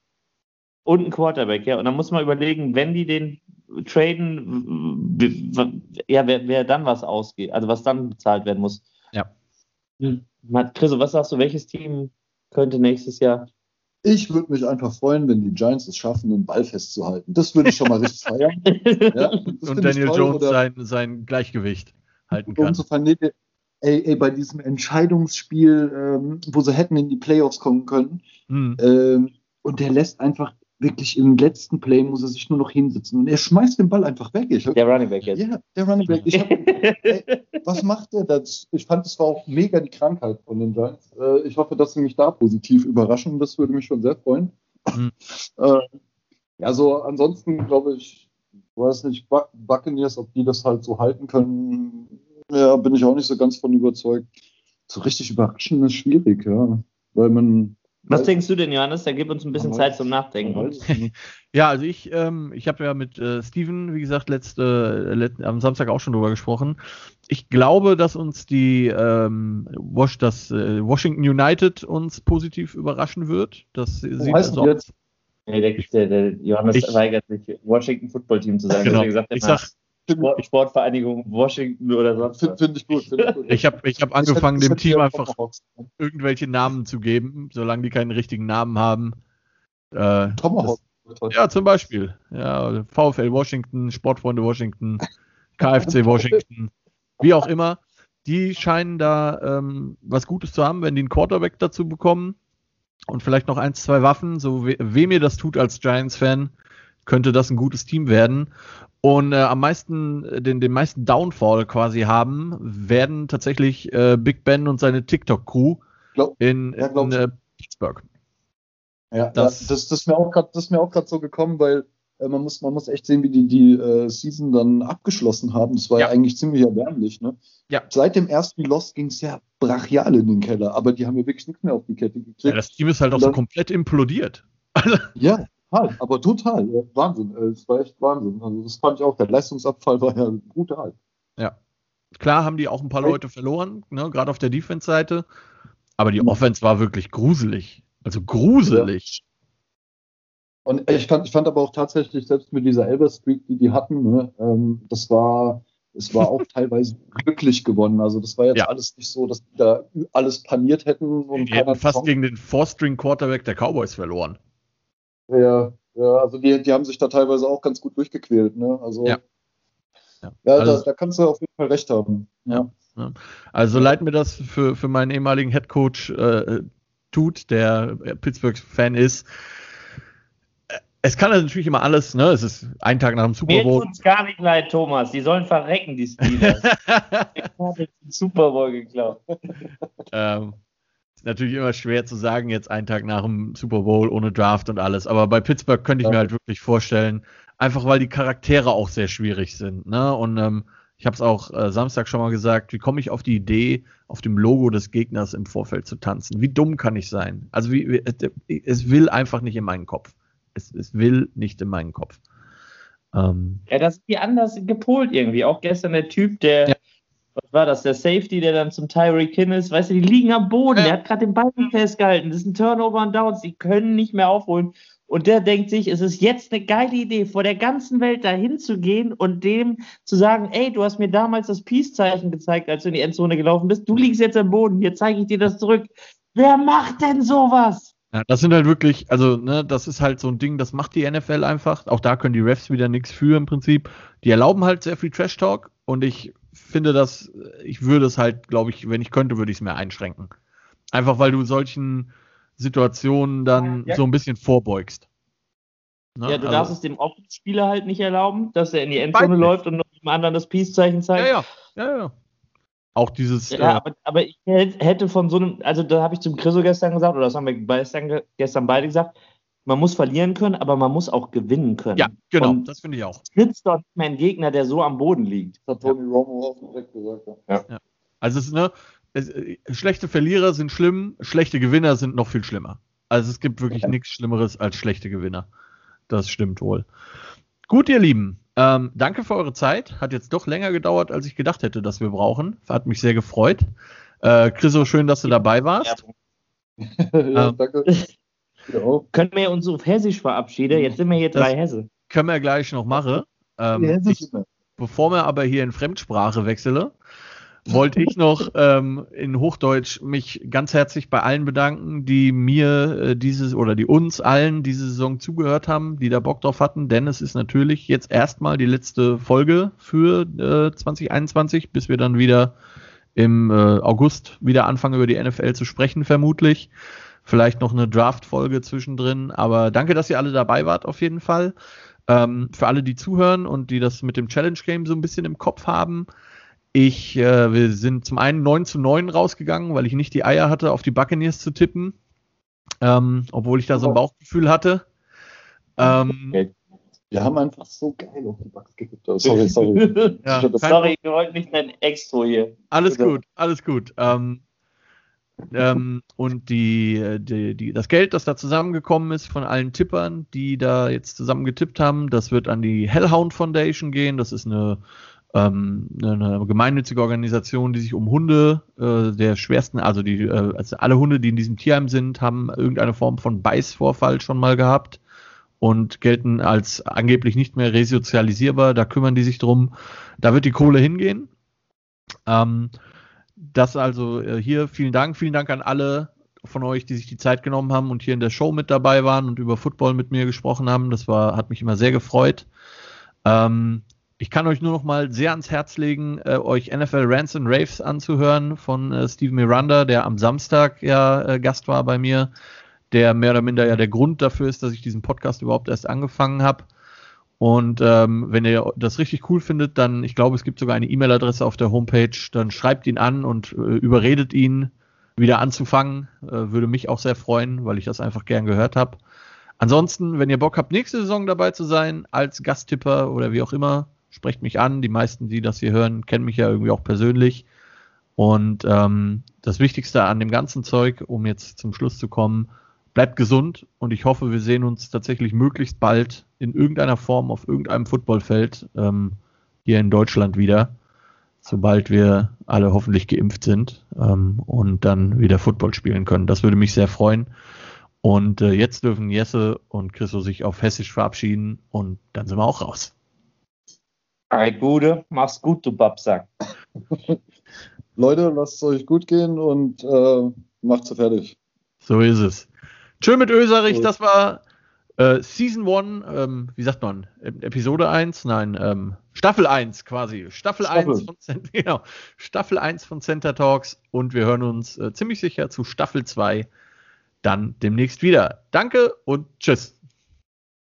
und ein Quarterback, ja. Und dann muss man überlegen, wenn die den traden, ja, wer, wer dann was ausgeht, also was dann bezahlt werden muss. Ja. Hm. Chris, was sagst du, welches Team könnte nächstes Jahr. Ich würde mich einfach freuen, wenn die Giants es schaffen, den Ball festzuhalten. Das würde ich schon mal richtig [laughs] feiern. Ja, und Daniel toll, Jones sein, sein Gleichgewicht halten kann. Insofern, nee, ey, ey, bei diesem Entscheidungsspiel, ähm, wo sie hätten in die Playoffs kommen können, hm. ähm, und der lässt einfach wirklich im letzten Play muss er sich nur noch hinsetzen und er schmeißt den Ball einfach weg. Ich, der Running Back jetzt. Ja, der Running Back. Hab, [laughs] ey, was macht der? Das, ich fand, es war auch mega die Krankheit von den Giants. Äh, ich hoffe, dass sie mich da positiv überraschen. Das würde mich schon sehr freuen. Mhm. [laughs] Äh, ja, so ansonsten glaube ich, weiß nicht, Buccaneers, ob die das halt so halten können, ja, bin ich auch nicht so ganz von überzeugt. So richtig überraschend ist schwierig, ja. Weil man was denkst du denn, Johannes? Da gibt uns ein bisschen Zeit zum Nachdenken. ja, also ich, ähm, ich habe ja mit äh, Steven, wie gesagt, letzte, let, am Samstag auch schon drüber gesprochen. Ich glaube, dass uns die ähm, Wash, das äh, Washington United uns positiv überraschen wird. Das Wo sieht also aus. Nee, der, der, der Johannes ich, weigert sich, Washington Football Team zu sagen. Genau. Gesagt, ich sag, Sport, Sportvereinigung Washington oder sonst Finde find ich gut. Find ich gut. ich habe ich hab angefangen, dem Team einfach irgendwelche Namen zu geben, solange die keinen richtigen Namen haben. Äh, Tomahawk. Ja, zum Beispiel. Ja, VfL Washington, Sportfreunde Washington, [laughs] KFC Washington, wie auch immer. Die scheinen da ähm, was Gutes zu haben, wenn die einen Quarterback dazu bekommen und vielleicht noch ein, zwei Waffen. So we wem ihr das tut als Giants-Fan, könnte das ein gutes Team werden. Und äh, am meisten, äh, den, den meisten Downfall quasi haben, werden tatsächlich äh, Big Ben und seine TikTok-Crew in, ja, in äh, Pittsburgh. Ja, das, das, das ist mir auch gerade so gekommen, weil äh, man, muss, man muss echt sehen, wie die die äh, Season dann abgeschlossen haben. Das war ja, ja eigentlich ziemlich erbärmlich. Ne? Ja. Seit dem ersten Lost ging es ja brachial in den Keller, aber die haben ja wirklich nichts mehr auf die Kette gekriegt. Ja, das Team ist halt auch dann, so komplett implodiert. ja, Total, aber total. Wahnsinn. Äh, es war echt Wahnsinn. Also das fand ich auch. Der Leistungsabfall war ja brutal. Ja. Klar haben die auch ein paar Leute verloren, ne, gerade auf der Defense-Seite. Aber die Offense war wirklich gruselig. Also gruselig. Ja. Und ich fand, ich fand aber auch tatsächlich, selbst mit dieser Elber Streak, die die hatten, ne, ähm, das war, es war auch [laughs] teilweise glücklich gewonnen. Also das war jetzt ja. alles nicht so, dass die da alles paniert hätten. Und die hätten fast gegen den Four-String-Quarterback der Cowboys verloren. Ja, ja also die, die haben sich da teilweise auch ganz gut durchgequält. Ne? Also, ja, ja. ja also, da, da, kannst du auf jeden Fall recht haben. Ja. ja. Also leid mir das für, für meinen ehemaligen Headcoach äh, tut, der Pittsburgh-Fan ist. Es kann natürlich immer alles, ne? Es ist ein Tag nach dem Super Bowl. Mir tut's gar nicht leid, Thomas. Die sollen verrecken, die Steelers. [laughs] ich habe den Super Bowl geklaut. ähm, natürlich immer schwer zu sagen, jetzt einen Tag nach dem Super Bowl ohne Draft und alles. Aber bei Pittsburgh könnte ich ja. mir halt wirklich vorstellen, einfach weil die Charaktere auch sehr schwierig sind. Ne? Und ähm, ich habe es auch äh, Samstag schon mal gesagt, wie komme ich auf die Idee, auf dem Logo des Gegners im Vorfeld zu tanzen? Wie dumm kann ich sein? Also wie, wie es will einfach nicht in meinen Kopf. Es, es will nicht in meinen Kopf. Ähm, ja, das ist wie anders gepolt irgendwie. Auch gestern der Typ, der ja was war das, der Safety, der dann zum Tyreek Hill ist, weißt du, die liegen am Boden, ja. der hat gerade den Ball festgehalten, das ist ein Turnover und Downs, die können nicht mehr aufholen. Und der denkt sich, es ist jetzt eine geile Idee, vor der ganzen Welt dahin zu gehen und dem zu sagen, ey, du hast mir damals das Peace-Zeichen gezeigt, als du in die Endzone gelaufen bist, du liegst jetzt am Boden, hier zeige ich dir das zurück. Wer macht denn sowas? Ja, das sind halt wirklich, also, ne, das ist halt so ein Ding, das macht die NFL einfach. Auch da können die Refs wieder nichts für im Prinzip. Die erlauben halt sehr viel Trash-Talk und ich finde das, ich würde es halt, glaube ich, wenn ich könnte, würde ich es mehr einschränken. Einfach weil du solchen Situationen dann ja. so ein bisschen vorbeugst. Ne? Ja, du also, darfst es dem Offenspieler halt nicht erlauben, dass er in die Endzone läuft und dem anderen das Peace-Zeichen zeigt. Ja, ja, ja, ja. Auch dieses. Ja, äh, aber, aber, ich hätte von so einem, also da habe ich zum Chriso gestern gesagt, oder das haben wir gestern, gestern beide gesagt, man muss verlieren können, aber man muss auch gewinnen können. Ja, genau, und das finde ich auch. Sitzt doch nicht mehr ein Gegner, der so am Boden liegt. Das hat Tony ja. Romo auch direkt gesagt. Ja. ja. Also es ist, ne, es, äh, schlechte Verlierer sind schlimm, schlechte Gewinner sind noch viel schlimmer. Also es gibt wirklich ja. nichts Schlimmeres als schlechte Gewinner. Das stimmt wohl. Gut, ihr Lieben, ähm, danke für eure Zeit. Hat jetzt doch länger gedauert, als ich gedacht hätte, dass wir brauchen. Hat mich sehr gefreut. Äh, Chriso, schön, dass du dabei warst. ja, [laughs] ähm, danke. Ja. Können wir uns auf Hessisch verabschieden? Jetzt sind wir hier drei Hesse. Können wir gleich noch machen. Ähm, ich, bevor wir aber hier in Fremdsprache wechseln, wollte ich noch ähm, in Hochdeutsch mich ganz herzlich bei allen bedanken, die mir äh, dieses oder die uns allen diese Saison zugehört haben, die da Bock drauf hatten, denn es ist natürlich jetzt erstmal die letzte Folge für äh, 2021, bis wir dann wieder im äh, August wieder anfangen über die NFL zu sprechen, vermutlich. Vielleicht noch eine Draft-Folge zwischendrin, aber danke, dass ihr alle dabei wart, auf jeden Fall. Ähm, für alle, die zuhören und die das mit dem Challenge Game so ein bisschen im Kopf haben, ich, äh, wir sind zum einen 9 zu 9 rausgegangen, weil ich nicht die Eier hatte, auf die Buccaneers zu tippen, ähm, obwohl ich da so ein Bauchgefühl hatte. Ähm, wir haben einfach so geil auf die Bugs getippt. Oh, sorry, sorry. [laughs] ja, sorry, wir wollten nicht dein Extra hier. Alles Bitte. gut, alles gut. Ähm, ähm, und die, die, die, das Geld, das da zusammengekommen ist von allen Tippern, die da jetzt zusammen getippt haben, das wird an die Hellhound Foundation gehen. Das ist eine ähm, eine gemeinnützige Organisation, die sich um Hunde äh, der schwersten, also die, äh, also alle Hunde, die in diesem Tierheim sind, haben irgendeine Form von Beißvorfall schon mal gehabt und gelten als angeblich nicht mehr resozialisierbar. Da kümmern die sich drum. Da wird die Kohle hingehen. Ähm, das also äh, hier vielen Dank, vielen Dank an alle von euch, die sich die Zeit genommen haben und hier in der Show mit dabei waren und über Football mit mir gesprochen haben. Das war, hat mich immer sehr gefreut. Ähm, ich kann euch nur noch mal sehr ans Herz legen, äh, euch NFL Rants and Raves anzuhören von äh, Steve Miranda, der am Samstag ja äh, Gast war bei mir, der mehr oder minder ja der Grund dafür ist, dass ich diesen Podcast überhaupt erst angefangen habe. Und ähm, wenn ihr das richtig cool findet, dann, ich glaube, es gibt sogar eine E-Mail-Adresse auf der Homepage, dann schreibt ihn an und äh, überredet ihn, wieder anzufangen. Äh, würde mich auch sehr freuen, weil ich das einfach gern gehört habe. Ansonsten, wenn ihr Bock habt, nächste Saison dabei zu sein, als Gasttipper oder wie auch immer, sprecht mich an. Die meisten, die das hier hören, kennen mich ja irgendwie auch persönlich. Und ähm, das Wichtigste an dem ganzen Zeug, um jetzt zum Schluss zu kommen, bleibt gesund und ich hoffe, wir sehen uns tatsächlich möglichst bald in irgendeiner Form auf irgendeinem Footballfeld ähm, hier in Deutschland wieder, sobald wir alle hoffentlich geimpft sind ähm, und dann wieder Football spielen können. Das würde mich sehr freuen. Und äh, jetzt dürfen Jesse und Chriso sich auf Hessisch verabschieden und dann sind wir auch raus. Ei, Gude, mach's gut, du Babsack. [laughs] Leute, lasst es euch gut gehen und äh, macht's fertig. So ist es. Tschö mit Öserich, das war äh, Season 1, ähm, wie sagt man, Episode 1? Nein, ähm, Staffel 1 quasi. Staffel, Staffel. 1 von [laughs] genau, Staffel 1 von Center Talks und wir hören uns äh, ziemlich sicher zu Staffel 2 dann demnächst wieder. Danke und tschüss.